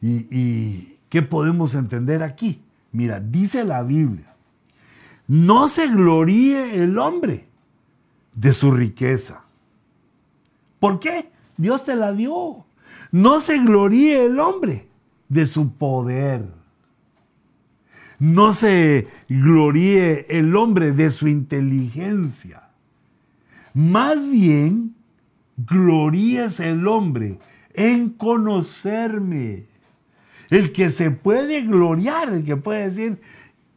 ¿y, qué podemos entender aquí? Mira, dice la Biblia, no se gloríe el hombre de su riqueza. ¿Por qué? Dios te la dio. No se gloríe el hombre de su poder. No se gloríe el hombre de su inteligencia. Más bien, glorías el hombre en conocerme. El que se puede gloriar, el que puede decir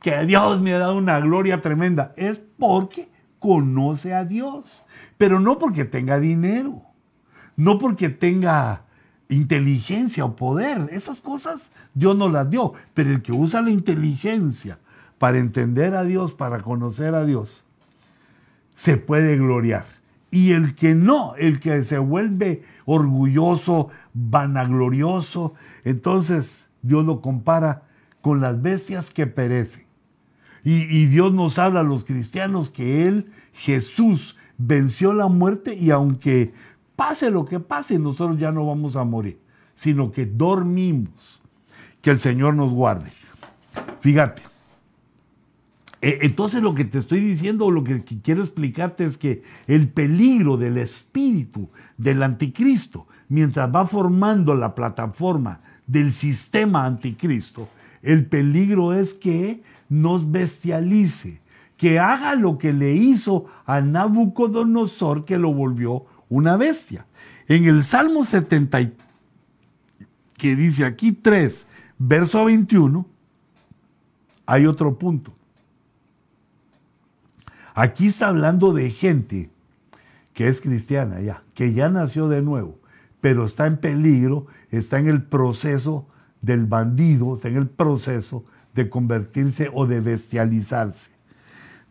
que Dios me ha dado una gloria tremenda, es porque conoce a Dios. Pero no porque tenga dinero, no porque tenga inteligencia o poder. Esas cosas Dios no las dio. Pero el que usa la inteligencia para entender a Dios, para conocer a Dios, se puede gloriar. Y el que no, el que se vuelve orgulloso, vanaglorioso, entonces Dios lo compara con las bestias que perecen. Y, Dios nos habla a los cristianos que Él, Jesús, venció la muerte y aunque pase lo que pase, nosotros ya no vamos a morir, sino que dormimos. Que el Señor nos guarde. Fíjate, e, entonces lo que te estoy diciendo, lo que quiero explicarte es que el peligro del espíritu del anticristo, mientras va formando la plataforma del sistema anticristo, el peligro es que nos bestialice, que haga lo que le hizo a Nabucodonosor, que lo volvió una bestia. En el Salmo 70, que dice aquí 3, verso 21, hay otro punto. Aquí está hablando de gente que es cristiana ya, que ya nació de nuevo, pero está en peligro, está en el proceso del bandido, está en el proceso de convertirse o de bestializarse.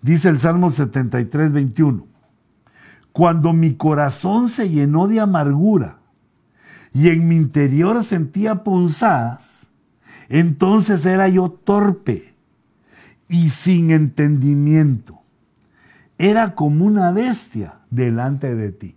Dice el Salmo 73, 21, cuando mi corazón se llenó de amargura y en mi interior sentía punzadas, entonces era yo torpe y sin entendimiento era como una bestia delante de ti.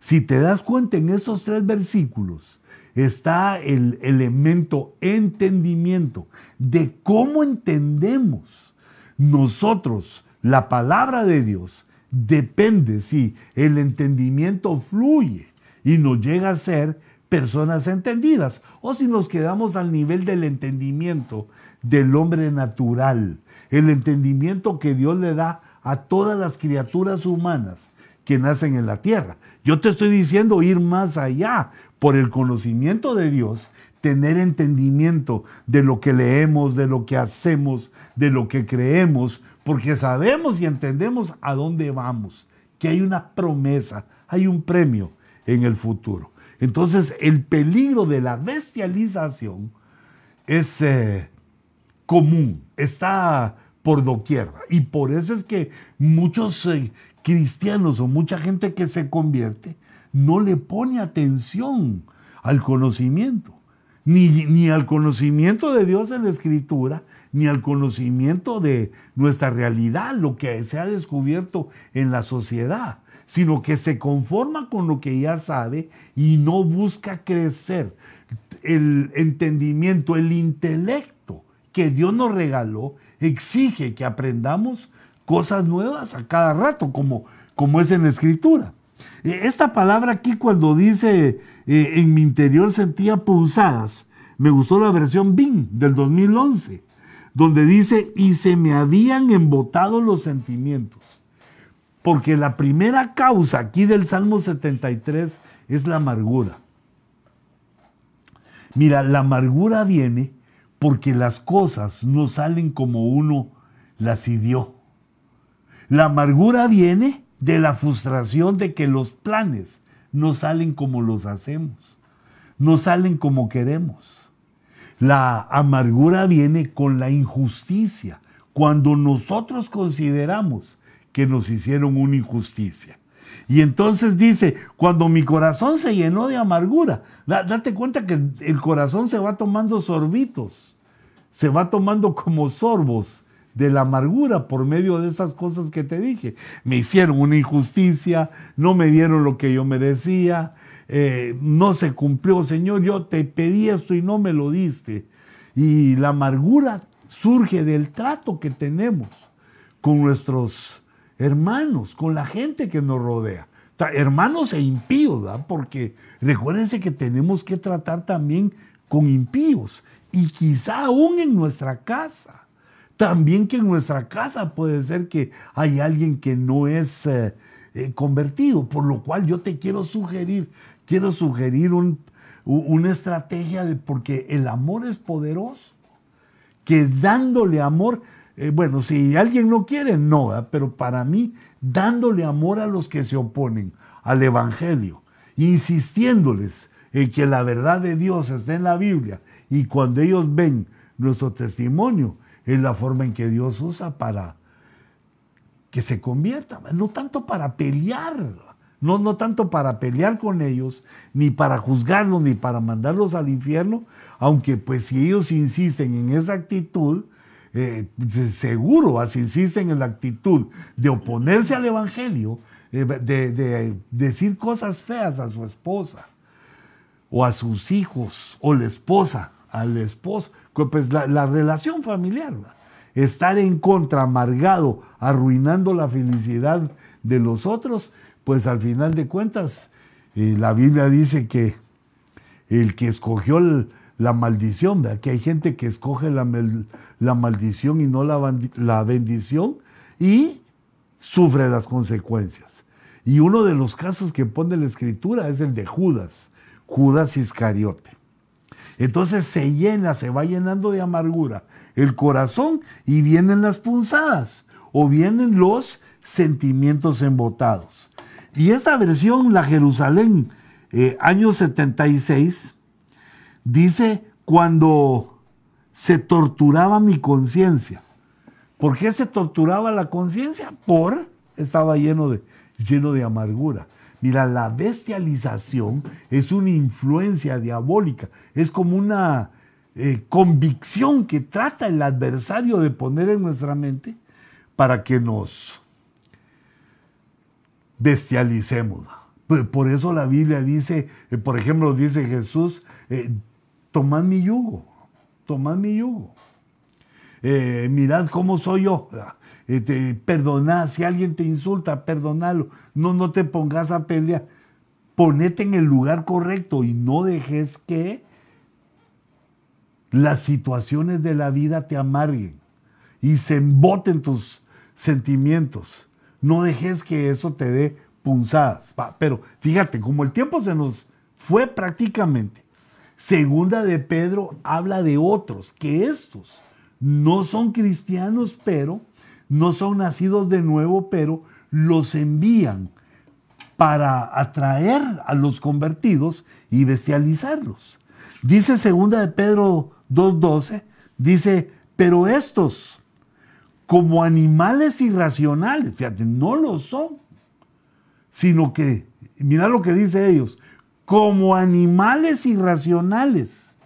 Si te das cuenta en esos tres versículos, está el elemento entendimiento de cómo entendemos nosotros la palabra de Dios. Depende si el entendimiento fluye y nos llega a ser personas entendidas o si nos quedamos al nivel del entendimiento del hombre natural, el entendimiento que Dios le da a todas las criaturas humanas que nacen en la tierra. Yo te estoy diciendo ir más allá por el conocimiento de Dios, tener entendimiento de lo que leemos, de lo que hacemos, de lo que creemos, porque sabemos y entendemos a dónde vamos, que hay una promesa, hay un premio en el futuro. Entonces el peligro de la bestialización es eh, común, está por doquier. Y por eso es que muchos eh, cristianos o mucha gente que se convierte no le pone atención al conocimiento, ni, ni al conocimiento de Dios en la Escritura, ni al conocimiento de nuestra realidad, lo que se ha descubierto en la sociedad, sino que se conforma con lo que ya sabe y no busca crecer. El entendimiento, el intelecto que Dios nos regaló, exige que aprendamos cosas nuevas a cada rato, como, como es en la escritura. E, esta palabra aquí cuando dice eh, en mi interior sentía pulsadas, me gustó la versión BIM del 2011, donde dice, y se me habían embotado los sentimientos. Porque la primera causa aquí del Salmo 73 es la amargura. Mira, la amargura viene porque las cosas no salen como uno las ideó. La amargura viene de la frustración de que los planes no salen como los hacemos, no salen como queremos. La amargura viene con la injusticia, cuando nosotros consideramos que nos hicieron una injusticia. Y entonces dice, cuando mi corazón se llenó de amargura, date cuenta que el corazón se va tomando sorbitos se va tomando como sorbos de la amargura por medio de esas cosas que te dije. Me hicieron una injusticia, no me dieron lo que yo merecía, eh, no se cumplió, Señor, yo te pedí esto y no me lo diste. Y la amargura surge del trato que tenemos con nuestros hermanos, con la gente que nos rodea. Hermanos e impíos, porque recuérdense que tenemos que tratar también con impíos y quizá aún en nuestra casa. También que en nuestra casa puede ser que hay alguien que no es eh, eh, convertido, por lo cual yo te quiero sugerir, quiero sugerir una estrategia de, porque el amor es poderoso, que dándole amor, eh, bueno, si alguien no quiere, no, pero para mí, dándole amor a los que se oponen al Evangelio, insistiéndoles en que la verdad de Dios está en la Biblia y cuando ellos ven nuestro testimonio, es la forma en que Dios usa para que se conviertan, no tanto para pelear, no, no tanto para pelear con ellos, ni para juzgarlos, ni para mandarlos al infierno, aunque pues si ellos insisten en esa actitud, eh, seguro, así insisten en la actitud de oponerse al Evangelio, eh, de decir cosas feas a su esposa, o a sus hijos, o la esposa, al esposo, pues la, relación familiar, estar en contra, amargado, arruinando la felicidad de los otros, pues al final de cuentas, eh, la Biblia dice que el que escogió la maldición, que hay gente que escoge la, la maldición y no la, la bendición y sufre las consecuencias. Y uno de los casos que pone la escritura es el de Judas, Judas Iscariote. Entonces se llena, se va llenando de amargura el corazón y vienen las punzadas o vienen los sentimientos embotados. Y esta versión, la Jerusalén, eh, año 76, dice cuando se torturaba mi conciencia. ¿Por qué se torturaba la conciencia? Por estaba lleno de, lleno de amargura. Mira, la bestialización es una influencia diabólica, es como una eh, convicción que trata el adversario de poner en nuestra mente para que nos bestialicemos. Por eso la Biblia dice, eh, por ejemplo, dice Jesús, eh, tomad mi yugo, tomad mi yugo. mirad cómo soy yo. Eh, perdona, si alguien te insulta, perdonalo. No, no te pongas a pelear. Ponete en el lugar correcto y no dejes que las situaciones de la vida te amarguen y se emboten tus sentimientos. No dejes que eso te dé punzadas. Pero fíjate, como el tiempo se nos fue prácticamente, segunda de Pedro habla de otros, que estos no son cristianos, pero no son nacidos de nuevo, pero los envían para atraer a los convertidos y bestializarlos. Dice segunda de Pedro 2.12, dice, pero estos, como animales irracionales, fíjate, no lo son, sino que, mira lo que dice ellos, como animales irracionales,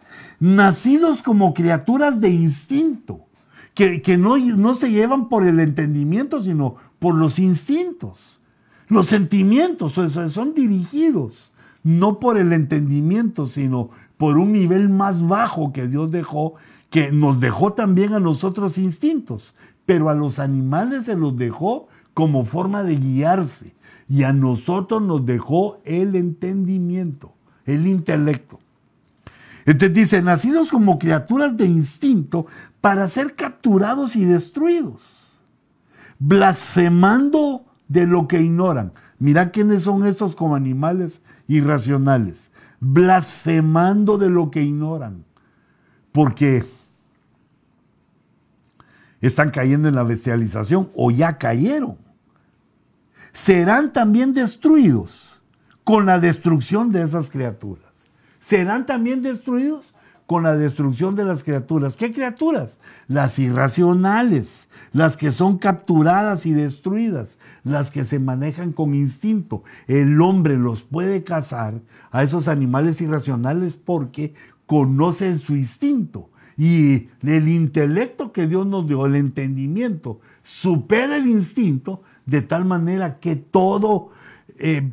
nacidos como criaturas de instinto, que, no, no se llevan por el entendimiento, sino por los instintos. Los sentimientos son dirigidos no por el entendimiento, sino por un nivel más bajo que Dios dejó, que nos dejó también a nosotros instintos, pero a los animales se los dejó como forma de guiarse y a nosotros nos dejó el entendimiento, el intelecto. Entonces dice, nacidos como criaturas de instinto para ser capturados y destruidos, blasfemando de lo que ignoran. Mira quiénes son estos como animales irracionales, blasfemando de lo que ignoran, porque están cayendo en la bestialización o ya cayeron. Serán también destruidos con la destrucción de esas criaturas serán también destruidos con la destrucción de las criaturas. ¿Qué criaturas? Las irracionales, las que son capturadas y destruidas, las que se manejan con instinto. El hombre los puede cazar a esos animales irracionales porque conocen su instinto. Y el intelecto que Dios nos dio, el entendimiento, supera el instinto de tal manera que todo eh,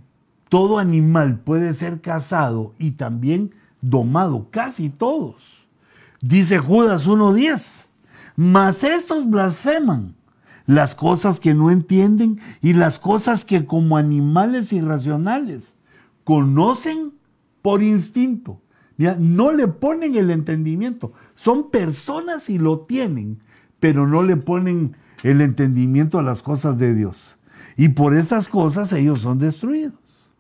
todo animal puede ser cazado y también domado, casi todos. Dice Judas 1.10, mas estos blasfeman las cosas que no entienden y las cosas que como animales irracionales conocen por instinto. No le ponen el entendimiento. Son personas y lo tienen, pero no le ponen el entendimiento a las cosas de Dios. Y por esas cosas ellos son destruidos.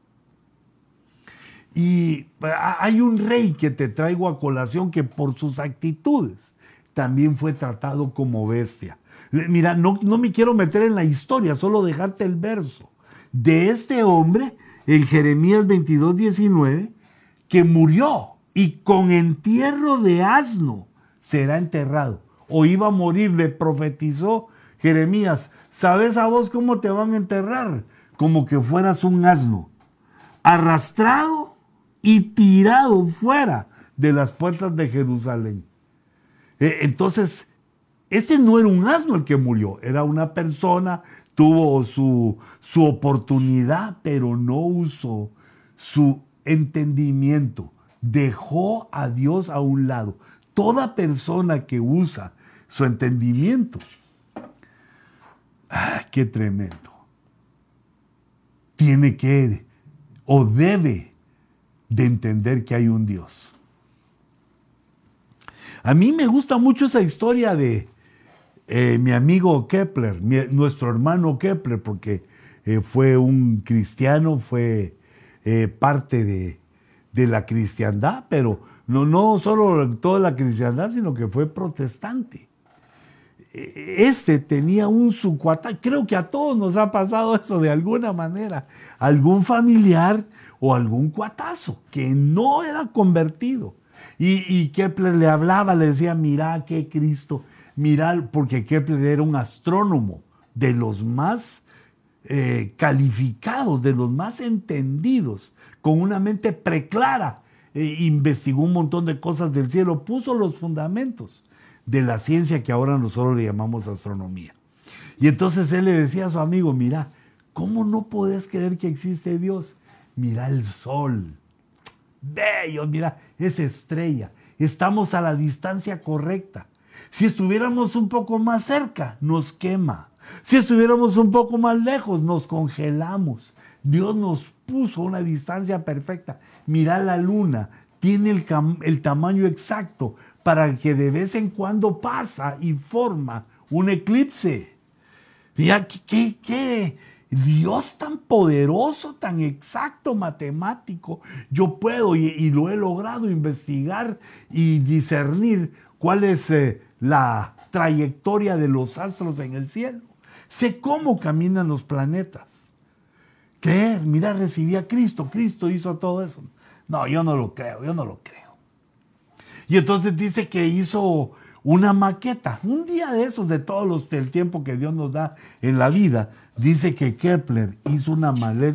Y hay un rey que te traigo a colación que por sus actitudes también fue tratado como bestia. Mira, no, no me quiero meter en la historia, solo dejarte el verso de este hombre en Jeremías 22, 19, que murió y con entierro de asno será enterrado. O iba a morir, le profetizó Jeremías, ¿sabes a vos cómo te van a enterrar? Como que fueras un asno, arrastrado y tirado fuera de las puertas de Jerusalén. Eh, entonces, ese no era un asno el que murió, era una persona, tuvo su, su oportunidad, pero no usó su entendimiento. Dejó a Dios a un lado. Toda persona que usa su entendimiento, ah, qué tremendo, tiene que o debe de entender que hay un Dios. A mí me gusta mucho esa historia de eh, mi amigo Kepler, nuestro hermano Kepler, porque eh, fue un cristiano, fue eh, parte de, de, la cristiandad, pero no, no solo toda la cristiandad, sino que fue protestante. Este tenía un sucuata, creo que a todos nos ha pasado eso de alguna manera, algún familiar o algún cuatazo que no era convertido. Y, Kepler le hablaba, le decía, mira que Cristo, mira, porque Kepler era un astrónomo de los más eh, calificados, de los más entendidos, con una mente preclara. E investigó un montón de cosas del cielo, puso los fundamentos de la ciencia que ahora nosotros le llamamos astronomía. Y entonces él le decía a su amigo, mira, ¿cómo no podés creer que existe Dios? mira el sol. Bello, mira esa estrella. Estamos a la distancia correcta. Si estuviéramos un poco más cerca, nos quema. Si estuviéramos un poco más lejos, nos congelamos. Dios nos puso una distancia perfecta. Mira la luna, tiene el, tamaño exacto para que de vez en cuando pasa y forma un eclipse. Mira, ¿qué, qué, qué, Dios tan poderoso, tan exacto, matemático, yo puedo y, lo he logrado investigar y discernir cuál es eh, la trayectoria de los astros en el cielo. Sé cómo caminan los planetas. Creer, mira, recibí a Cristo, Cristo hizo todo eso. No, yo no lo creo, yo no lo creo. Y entonces dice que hizo una maqueta, un día de esos, de todos los del tiempo que Dios nos da en la vida, dice que Kepler hizo una,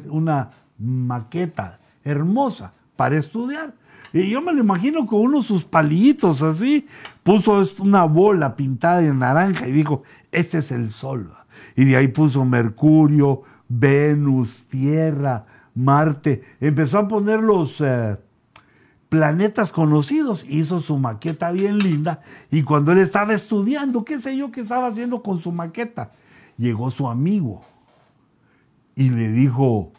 una maqueta hermosa para estudiar. Y yo me lo imagino con unos sus palitos así, puso una bola pintada en naranja y dijo, este es el Sol. Y de ahí puso Mercurio, Venus, Tierra, Marte. Empezó a poner los eh, planetas conocidos, hizo su maqueta bien linda. Y cuando él estaba estudiando, qué sé yo qué estaba haciendo con su maqueta, llegó su amigo y le dijo,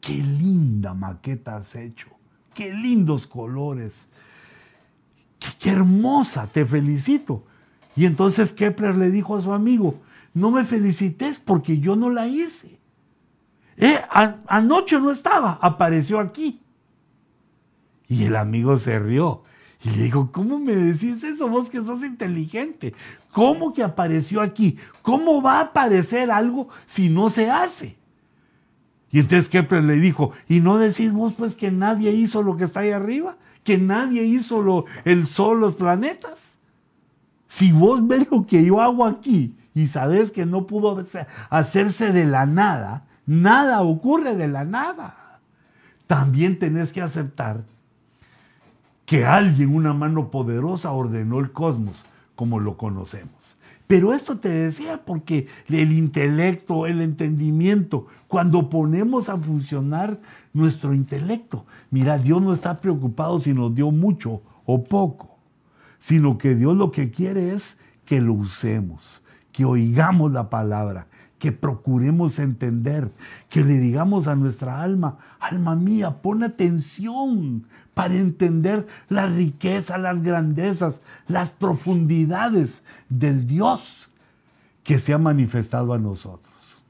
qué linda maqueta has hecho qué lindos colores, qué, hermosa, te felicito. Y entonces Kepler le dijo a su amigo, no me felicites porque yo no la hice. Eh, anoche no estaba, apareció aquí. Y el amigo se rió y le dijo, ¿cómo me decís eso vos que sos inteligente? ¿Cómo que apareció aquí? ¿Cómo va a aparecer algo si no se hace? Y entonces Kepler le dijo, ¿y no decís vos pues que nadie hizo lo que está ahí arriba? ¿Que nadie hizo lo, el sol, los planetas? Si vos ves lo que yo hago aquí y sabes que no pudo hacerse de la nada, nada ocurre de la nada. También tenés que aceptar que alguien, una mano poderosa, ordenó el cosmos como lo conocemos. Pero esto te decía porque el intelecto, el entendimiento, cuando ponemos a funcionar nuestro intelecto, mira, Dios no está preocupado si nos dio mucho o poco, sino que Dios lo que quiere es que lo usemos, que oigamos la palabra, que procuremos entender, que le digamos a nuestra alma, alma mía, pon atención para entender la riqueza, las grandezas, las profundidades del Dios que se ha manifestado a nosotros.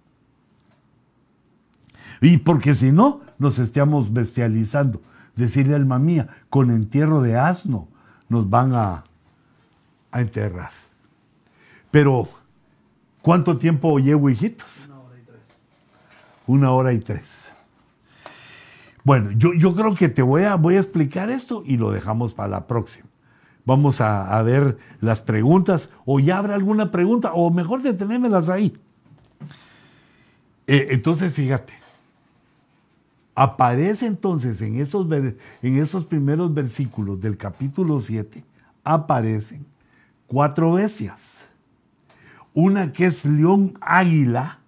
Y porque si no, nos estamos bestializando. Decirle alma mía, con entierro de asno nos van a, a enterrar. Pero ¿Cuánto tiempo llevo, hijitos? Una hora y tres. Una hora y tres. Bueno, yo, yo creo que te voy a, voy a explicar esto y lo dejamos para la próxima. Vamos a, ver las preguntas, o ya habrá alguna pregunta, o mejor detenémelas ahí. Eh, entonces, fíjate, aparece entonces en estos, en estos primeros versículos del capítulo 7, aparecen cuatro bestias una que es león águila,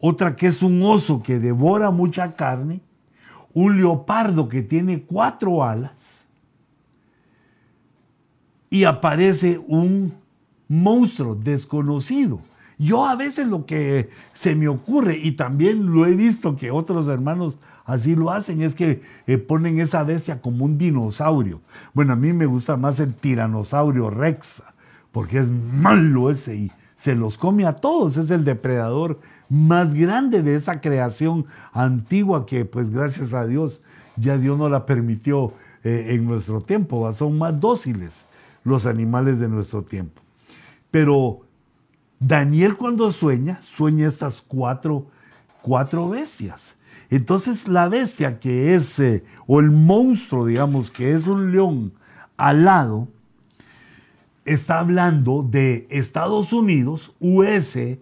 otra que es un oso que devora mucha carne, un leopardo que tiene cuatro alas, y aparece un monstruo desconocido. Yo a veces lo que se me ocurre, y también lo he visto que otros hermanos así lo hacen, es que eh, ponen esa bestia como un dinosaurio. Bueno, a mí me gusta más el tiranosaurio rexa, porque es malo ese se los come a todos, es el depredador más grande de esa creación antigua que pues gracias a Dios ya Dios no la permitió eh, en nuestro tiempo, son más dóciles los animales de nuestro tiempo. Pero Daniel cuando sueña, sueña estas cuatro, cuatro bestias. Entonces la bestia que es, eh, o el monstruo, digamos, que es un león alado, está hablando de Estados Unidos, US,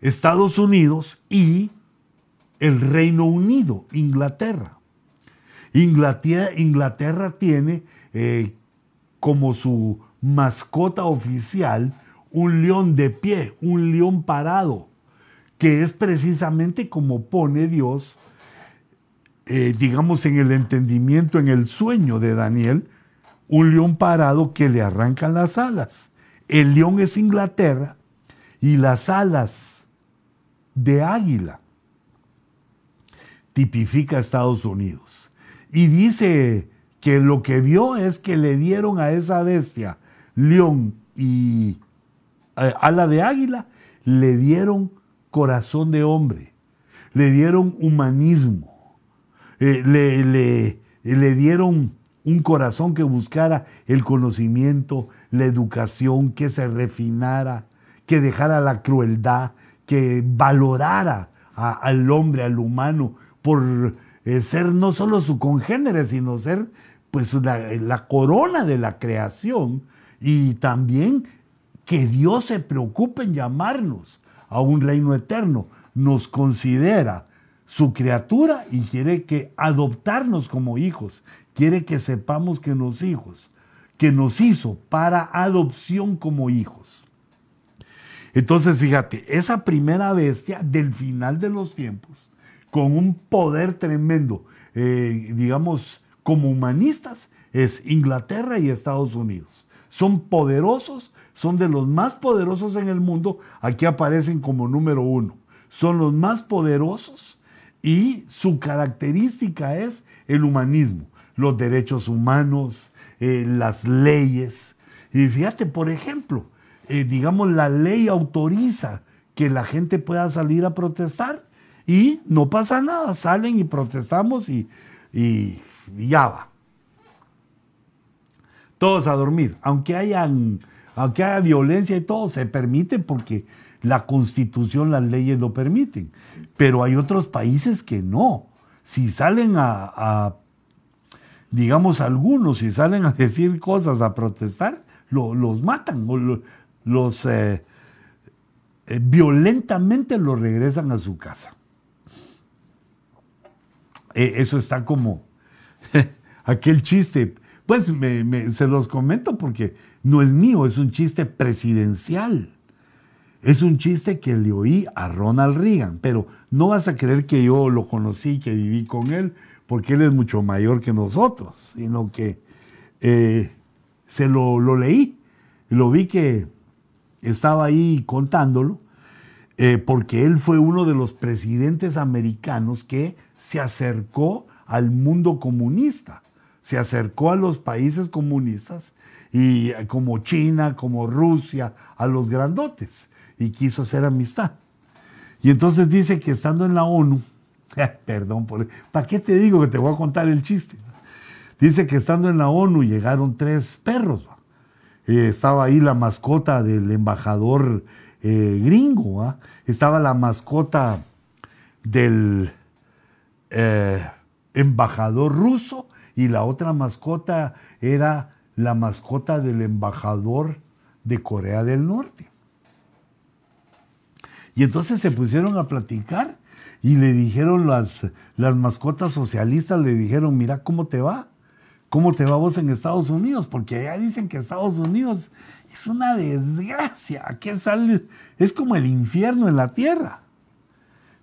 Estados Unidos y el Reino Unido, Inglaterra. Inglaterra, Inglaterra tiene eh, como su mascota oficial un león de pie, un león parado, que es precisamente como pone Dios, eh, digamos, en el entendimiento, en el sueño de Daniel, un león parado que le arrancan las alas. El león es Inglaterra y las alas de águila tipifica Estados Unidos. Y dice que lo que vio es que le dieron a esa bestia, león y eh, ala de águila, le dieron corazón de hombre, le dieron humanismo, eh, le, le, le dieron un corazón que buscara el conocimiento, la educación, que se refinara, que dejara la crueldad, que valorara al hombre, al humano, por eh, ser no solo su congénere, sino ser pues la, corona de la creación y también que Dios se preocupe en llamarnos a un reino eterno. Nos considera su criatura y quiere que adoptarnos como hijos. Quiere que sepamos que nos hijos, que nos hizo para adopción como hijos. Entonces, fíjate, esa primera bestia del final de los tiempos, con un poder tremendo, eh, digamos, como humanistas, es Inglaterra y Estados Unidos. Son poderosos, son de los más poderosos en el mundo, aquí aparecen como número uno. Son los más poderosos y su característica es el humanismo, los derechos humanos, eh, las leyes. Y fíjate, por ejemplo, eh, digamos, la ley autoriza que la gente pueda salir a protestar y no pasa nada, salen y protestamos y, y, ya va. Todos a dormir, aunque, hayan, aunque haya violencia y todo, se permite porque la constitución, las leyes lo permiten. Pero hay otros países que no. Si salen a, digamos algunos, si salen a decir cosas, a protestar, los matan los eh, eh, violentamente los regresan a su casa. E, eso está como [laughs] aquel chiste. Pues se los comento porque no es mío, es un chiste presidencial. Es un chiste que le oí a Ronald Reagan, pero no vas a creer que yo lo conocí, que viví con él, porque él es mucho mayor que nosotros, sino que eh, se lo, lo leí, lo vi que estaba ahí contándolo, eh, porque él fue uno de los presidentes americanos que se acercó al mundo comunista, se acercó a los países comunistas y eh, como China, como Rusia, a los grandotes y quiso hacer amistad. Y entonces dice que estando en la ONU, [laughs] perdón, ¿para qué te digo que te voy a contar el chiste? Dice que estando en la ONU llegaron tres perros. Eh, estaba ahí la mascota del embajador eh, gringo, estaba la mascota del eh, embajador ruso y la otra mascota era la mascota del embajador de Corea del Norte. Y entonces se pusieron a platicar y le dijeron las, las mascotas socialistas, le dijeron, mira cómo te va. ¿Cómo te va vos en Estados Unidos? Porque allá dicen que Estados Unidos es una desgracia. Aquí sale, es como el infierno en la tierra.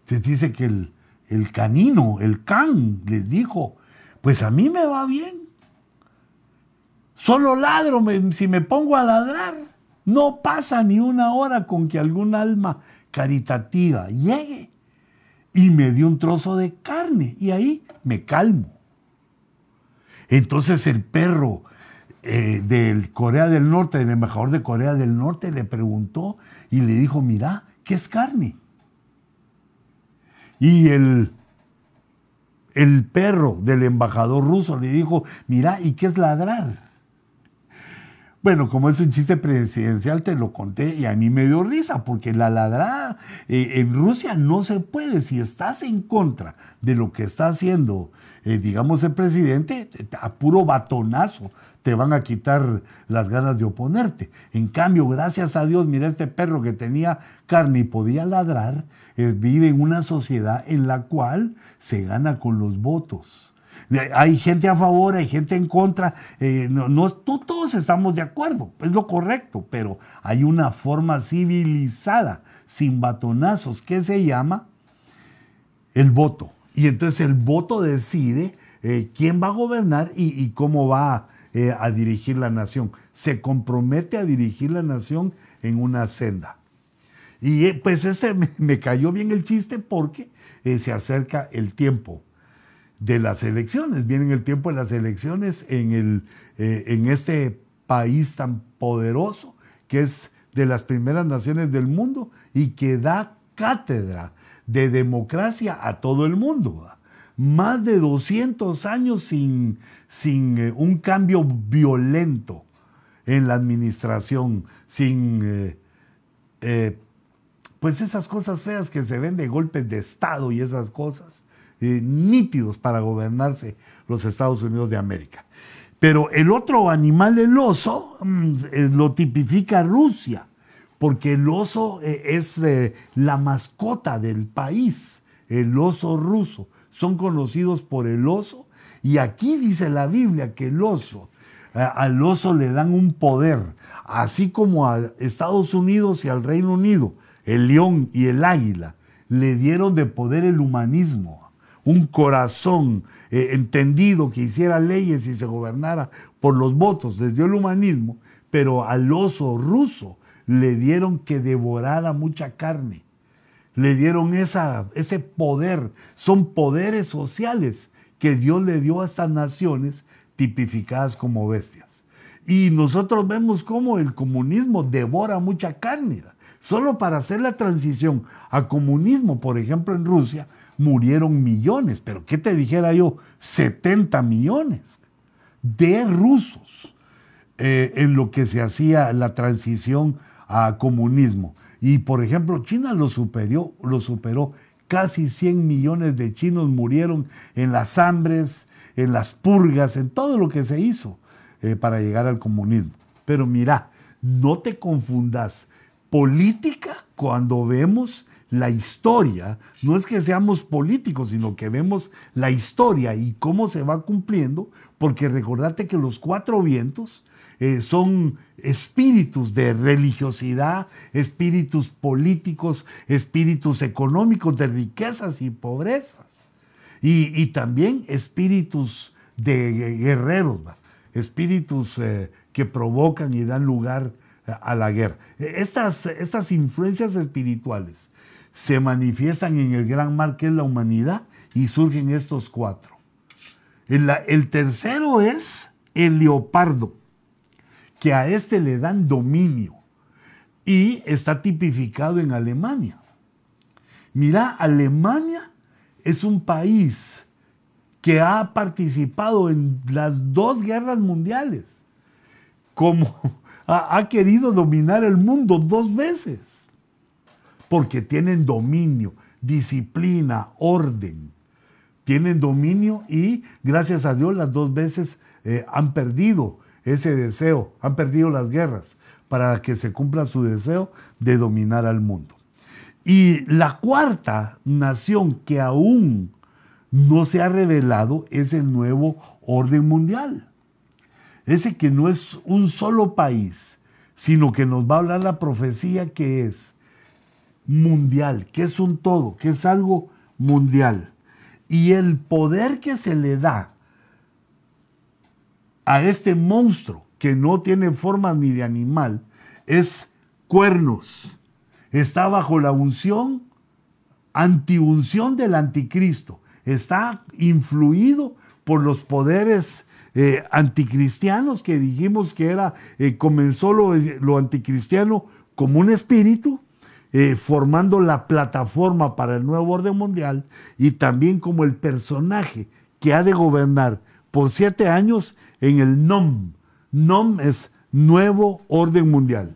Te dice que el, el canino, el can, les dijo, pues a mí me va bien. Solo ladro si me pongo a ladrar. No pasa ni una hora con que algún alma caritativa llegue y me dé un trozo de carne y ahí me calmo. Entonces el perro eh, del Corea del Norte, del embajador de Corea del Norte, le preguntó y le dijo, mira, ¿qué es carne? Y el, el perro del embajador ruso le dijo, mira, ¿y qué es ladrar? Bueno, como es un chiste presidencial, te lo conté y a mí me dio risa, porque la ladrada eh, en Rusia no se puede. Si estás en contra de lo que está haciendo, eh, digamos, el presidente, a puro batonazo te van a quitar las ganas de oponerte. En cambio, gracias a Dios, mira, este perro que tenía carne y podía ladrar, eh, vive en una sociedad en la cual se gana con los votos. Hay gente a favor, hay gente en contra. Eh, no, todos estamos de acuerdo, es lo correcto, pero hay una forma civilizada, sin batonazos, que se llama el voto. Y entonces el voto decide eh, quién va a gobernar y, cómo va eh, a dirigir la nación. Se compromete a dirigir la nación en una senda. Y pues ese me, me, cayó bien el chiste porque se acerca el tiempo de las elecciones. Viene el tiempo de las elecciones en, el, eh, en este país tan poderoso que es de las primeras naciones del mundo y que da cátedra de democracia a todo el mundo. Más de 200 años sin, sin eh, un cambio violento en la administración, sin eh, pues esas cosas feas que se ven de golpes de Estado y esas cosas, eh, nítidos para gobernarse los Estados Unidos de América. Pero el otro animal, el oso, mm, eh, lo tipifica Rusia, porque el oso es la mascota del país, el oso ruso. Son conocidos por el oso y aquí dice la Biblia que el oso, al oso le dan un poder, así como a Estados Unidos y al Reino Unido el león y el águila le dieron de poder el humanismo, un corazón eh, entendido que hiciera leyes y se gobernara por los votos, les dio el humanismo, pero al oso ruso le dieron que devorara mucha carne, le dieron esa, ese poder, son poderes sociales que Dios le dio a estas naciones tipificadas como bestias. Y nosotros vemos cómo el comunismo devora mucha carne. Solo para hacer la transición a comunismo, por ejemplo, en Rusia, murieron millones, pero ¿qué te dijera yo? 70 millones de rusos eh, en lo que se hacía la transición a comunismo. Y por ejemplo, China lo superó, lo superó. Casi 100 millones de chinos murieron en las hambres, en las purgas, en todo lo que se hizo eh, para llegar al comunismo. Pero mira, no te confundas política cuando vemos la historia, no es que seamos políticos, sino que vemos la historia y cómo se va cumpliendo, porque recordate que los cuatro vientos eh, son espíritus de religiosidad, espíritus políticos, espíritus económicos de riquezas y pobrezas, y, también espíritus de guerreros, espíritus eh, que provocan y dan lugar a la guerra. Estas, estas influencias espirituales se manifiestan en el gran mar que es la humanidad y surgen estos cuatro. El, el tercero es el leopardo, que a este le dan dominio y está tipificado en Alemania. Mira, Alemania es un país que ha participado en las dos guerras mundiales como [laughs] ha, querido dominar el mundo dos veces, porque tienen dominio, disciplina, orden. Tienen dominio y gracias a Dios las dos veces eh, han perdido ese deseo, han perdido las guerras para que se cumpla su deseo de dominar al mundo. Y la cuarta nación que aún no se ha revelado es el nuevo orden mundial. Ese que no es un solo país, sino que nos va a hablar la profecía que es mundial, que es un todo, que es algo mundial. Y el poder que se le da a este monstruo que no tiene forma ni de animal es cuernos. Está bajo la unción, antiunción del anticristo. Está influido por los poderes eh, anticristianos que dijimos que era, eh, comenzó lo, anticristiano como un espíritu, eh, formando la plataforma para el nuevo orden mundial y también como el personaje que ha de gobernar por siete años en el NOM. NOM es nuevo orden mundial.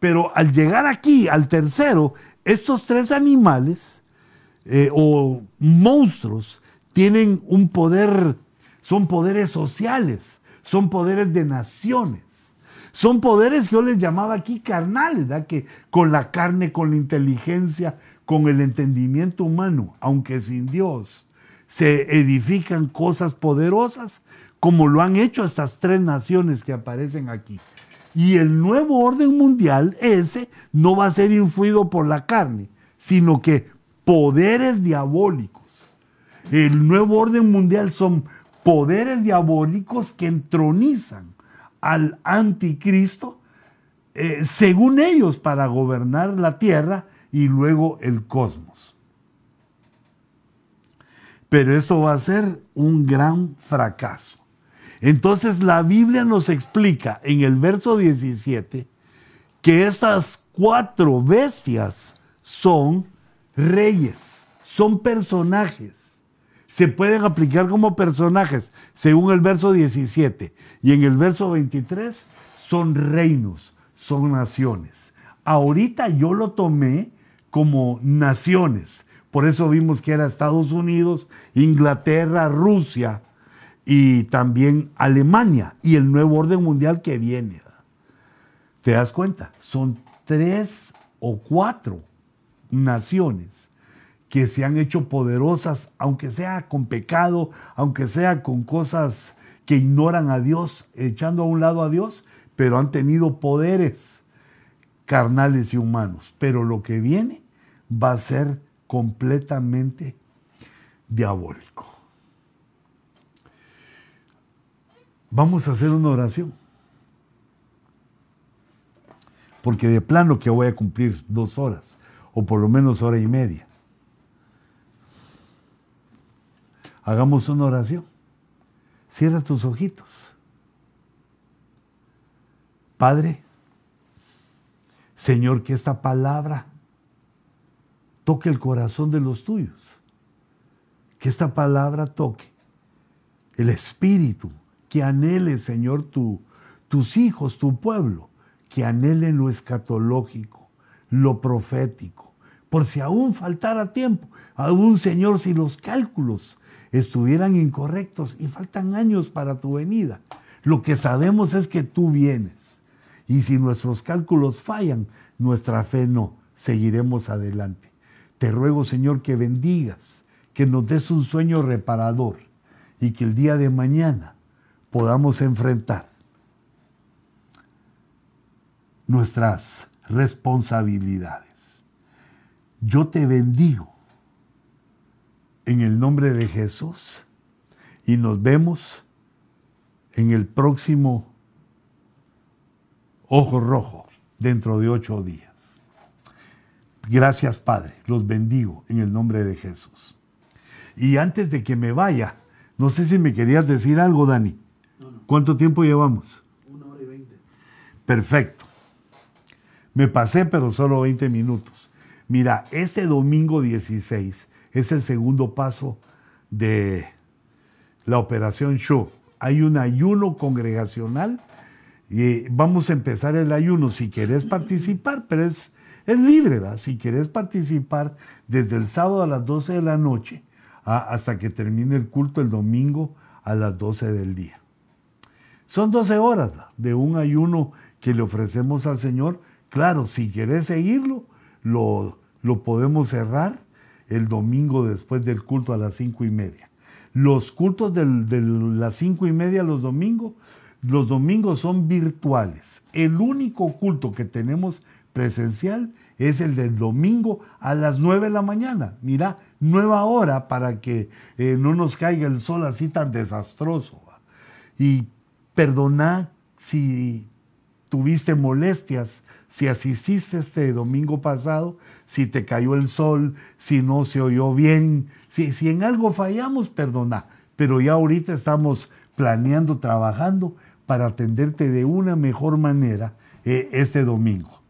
Pero al llegar aquí, al tercero, estos tres animales o monstruos tienen un poder son poderes sociales, son poderes de naciones, son poderes que yo les llamaba aquí carnales, ¿verdad? que con la carne, con la inteligencia, con el entendimiento humano, aunque sin Dios, se edifican cosas poderosas, como lo han hecho estas tres naciones que aparecen aquí. Y el nuevo orden mundial, ese, no va a ser influido por la carne, sino que poderes diabólicos. El nuevo orden mundial son poderes diabólicos que entronizan al anticristo, eh, según ellos, para gobernar la tierra y luego el cosmos. Pero esto va a ser un gran fracaso. Entonces la Biblia nos explica en el verso 17 que estas cuatro bestias son reyes, son personajes se pueden aplicar como personajes, según el verso 17. Y en el verso 23 son reinos, son naciones. Ahorita yo lo tomé como naciones. Por eso vimos que era Estados Unidos, Inglaterra, Rusia y también Alemania y el nuevo orden mundial que viene. ¿Te das cuenta? Son tres o cuatro naciones que se han hecho poderosas, aunque sea con pecado, aunque sea con cosas que ignoran a Dios, echando a un lado a Dios, pero han tenido poderes carnales y humanos. Pero lo que viene va a ser completamente diabólico. Vamos a hacer una oración. Porque de plano que voy a cumplir dos horas, o por lo menos hora y media. Hagamos una oración. Cierra tus ojitos. Padre, Señor, que esta palabra toque el corazón de los tuyos. Que esta palabra toque el espíritu, que anhele, Señor, tu, tus hijos, tu pueblo, que anhele lo escatológico, lo profético. Por si aún faltara tiempo, aún, Señor, si los cálculos estuvieran incorrectos y faltan años para tu venida. Lo que sabemos es que tú vienes. Y si nuestros cálculos fallan, nuestra fe no. Seguiremos adelante. Te ruego, Señor, que bendigas, que nos des un sueño reparador y que el día de mañana podamos enfrentar nuestras responsabilidades. Yo te bendigo en el nombre de Jesús y nos vemos en el próximo Ojo Rojo dentro de ocho días. Gracias Padre, los bendigo en el nombre de Jesús. Y antes de que me vaya, no sé si me querías decir algo, Dani. ¿Cuánto tiempo llevamos? Una hora y veinte. Perfecto. Me pasé, pero solo 20 minutos. Mira, este domingo 16 es el segundo paso de la operación Show. Hay un ayuno congregacional y vamos a empezar el ayuno si querés [laughs] participar, pero es, es libre, ¿verdad? Si querés participar desde el sábado a las 12 de la noche hasta que termine el culto el domingo a las 12 del día. Son 12 horas de un ayuno que le ofrecemos al Señor. Claro, si querés seguirlo, lo, lo podemos cerrar el domingo después del culto a las cinco y media. Los cultos de las cinco y media los domingos, los domingos son virtuales. El único culto que tenemos presencial es el del domingo a las nueve de la mañana. Mira, nueva hora para que eh, no nos caiga el sol así tan desastroso. Y perdona si tuviste molestias, si asististe este domingo pasado, si te cayó el sol, si no se oyó bien, si, en algo fallamos, perdona. Pero ya ahorita estamos planeando, trabajando para atenderte de una mejor manera eh, este domingo.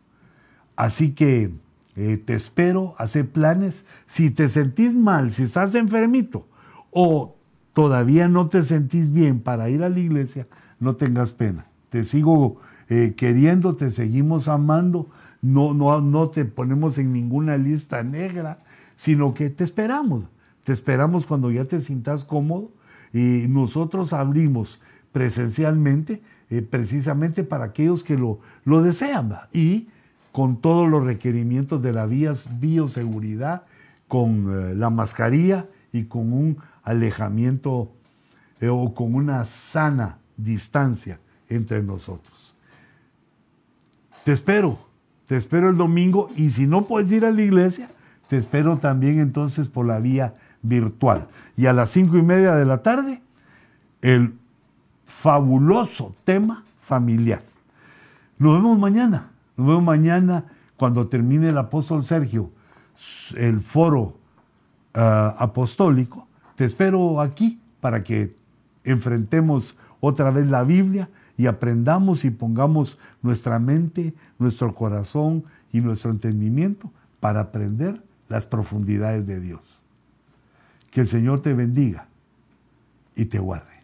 Así que eh, te espero, hacer planes. Si te sentís mal, si estás enfermito o todavía no te sentís bien para ir a la iglesia, no tengas pena. Te sigo eh, queriendo, te seguimos amando, no, no, no te ponemos en ninguna lista negra, sino que te esperamos. Te esperamos cuando ya te sientas cómodo y nosotros abrimos presencialmente eh, precisamente para aquellos que lo, lo desean y con todos los requerimientos de la bioseguridad, con eh, la mascarilla y con un alejamiento o con una sana distancia entre nosotros. Te espero, te espero el domingo y si no puedes ir a la iglesia, te espero también entonces por la vía virtual. Y a las cinco y media de la tarde, el fabuloso tema familiar. Nos vemos mañana, nos vemos mañana cuando termine el apóstol Sergio el foro ah, apostólico. Te espero aquí para que enfrentemos otra vez la Biblia y aprendamos y pongamos nuestra mente, nuestro corazón y nuestro entendimiento para aprender las profundidades de Dios. Que el Señor te bendiga y te guarde.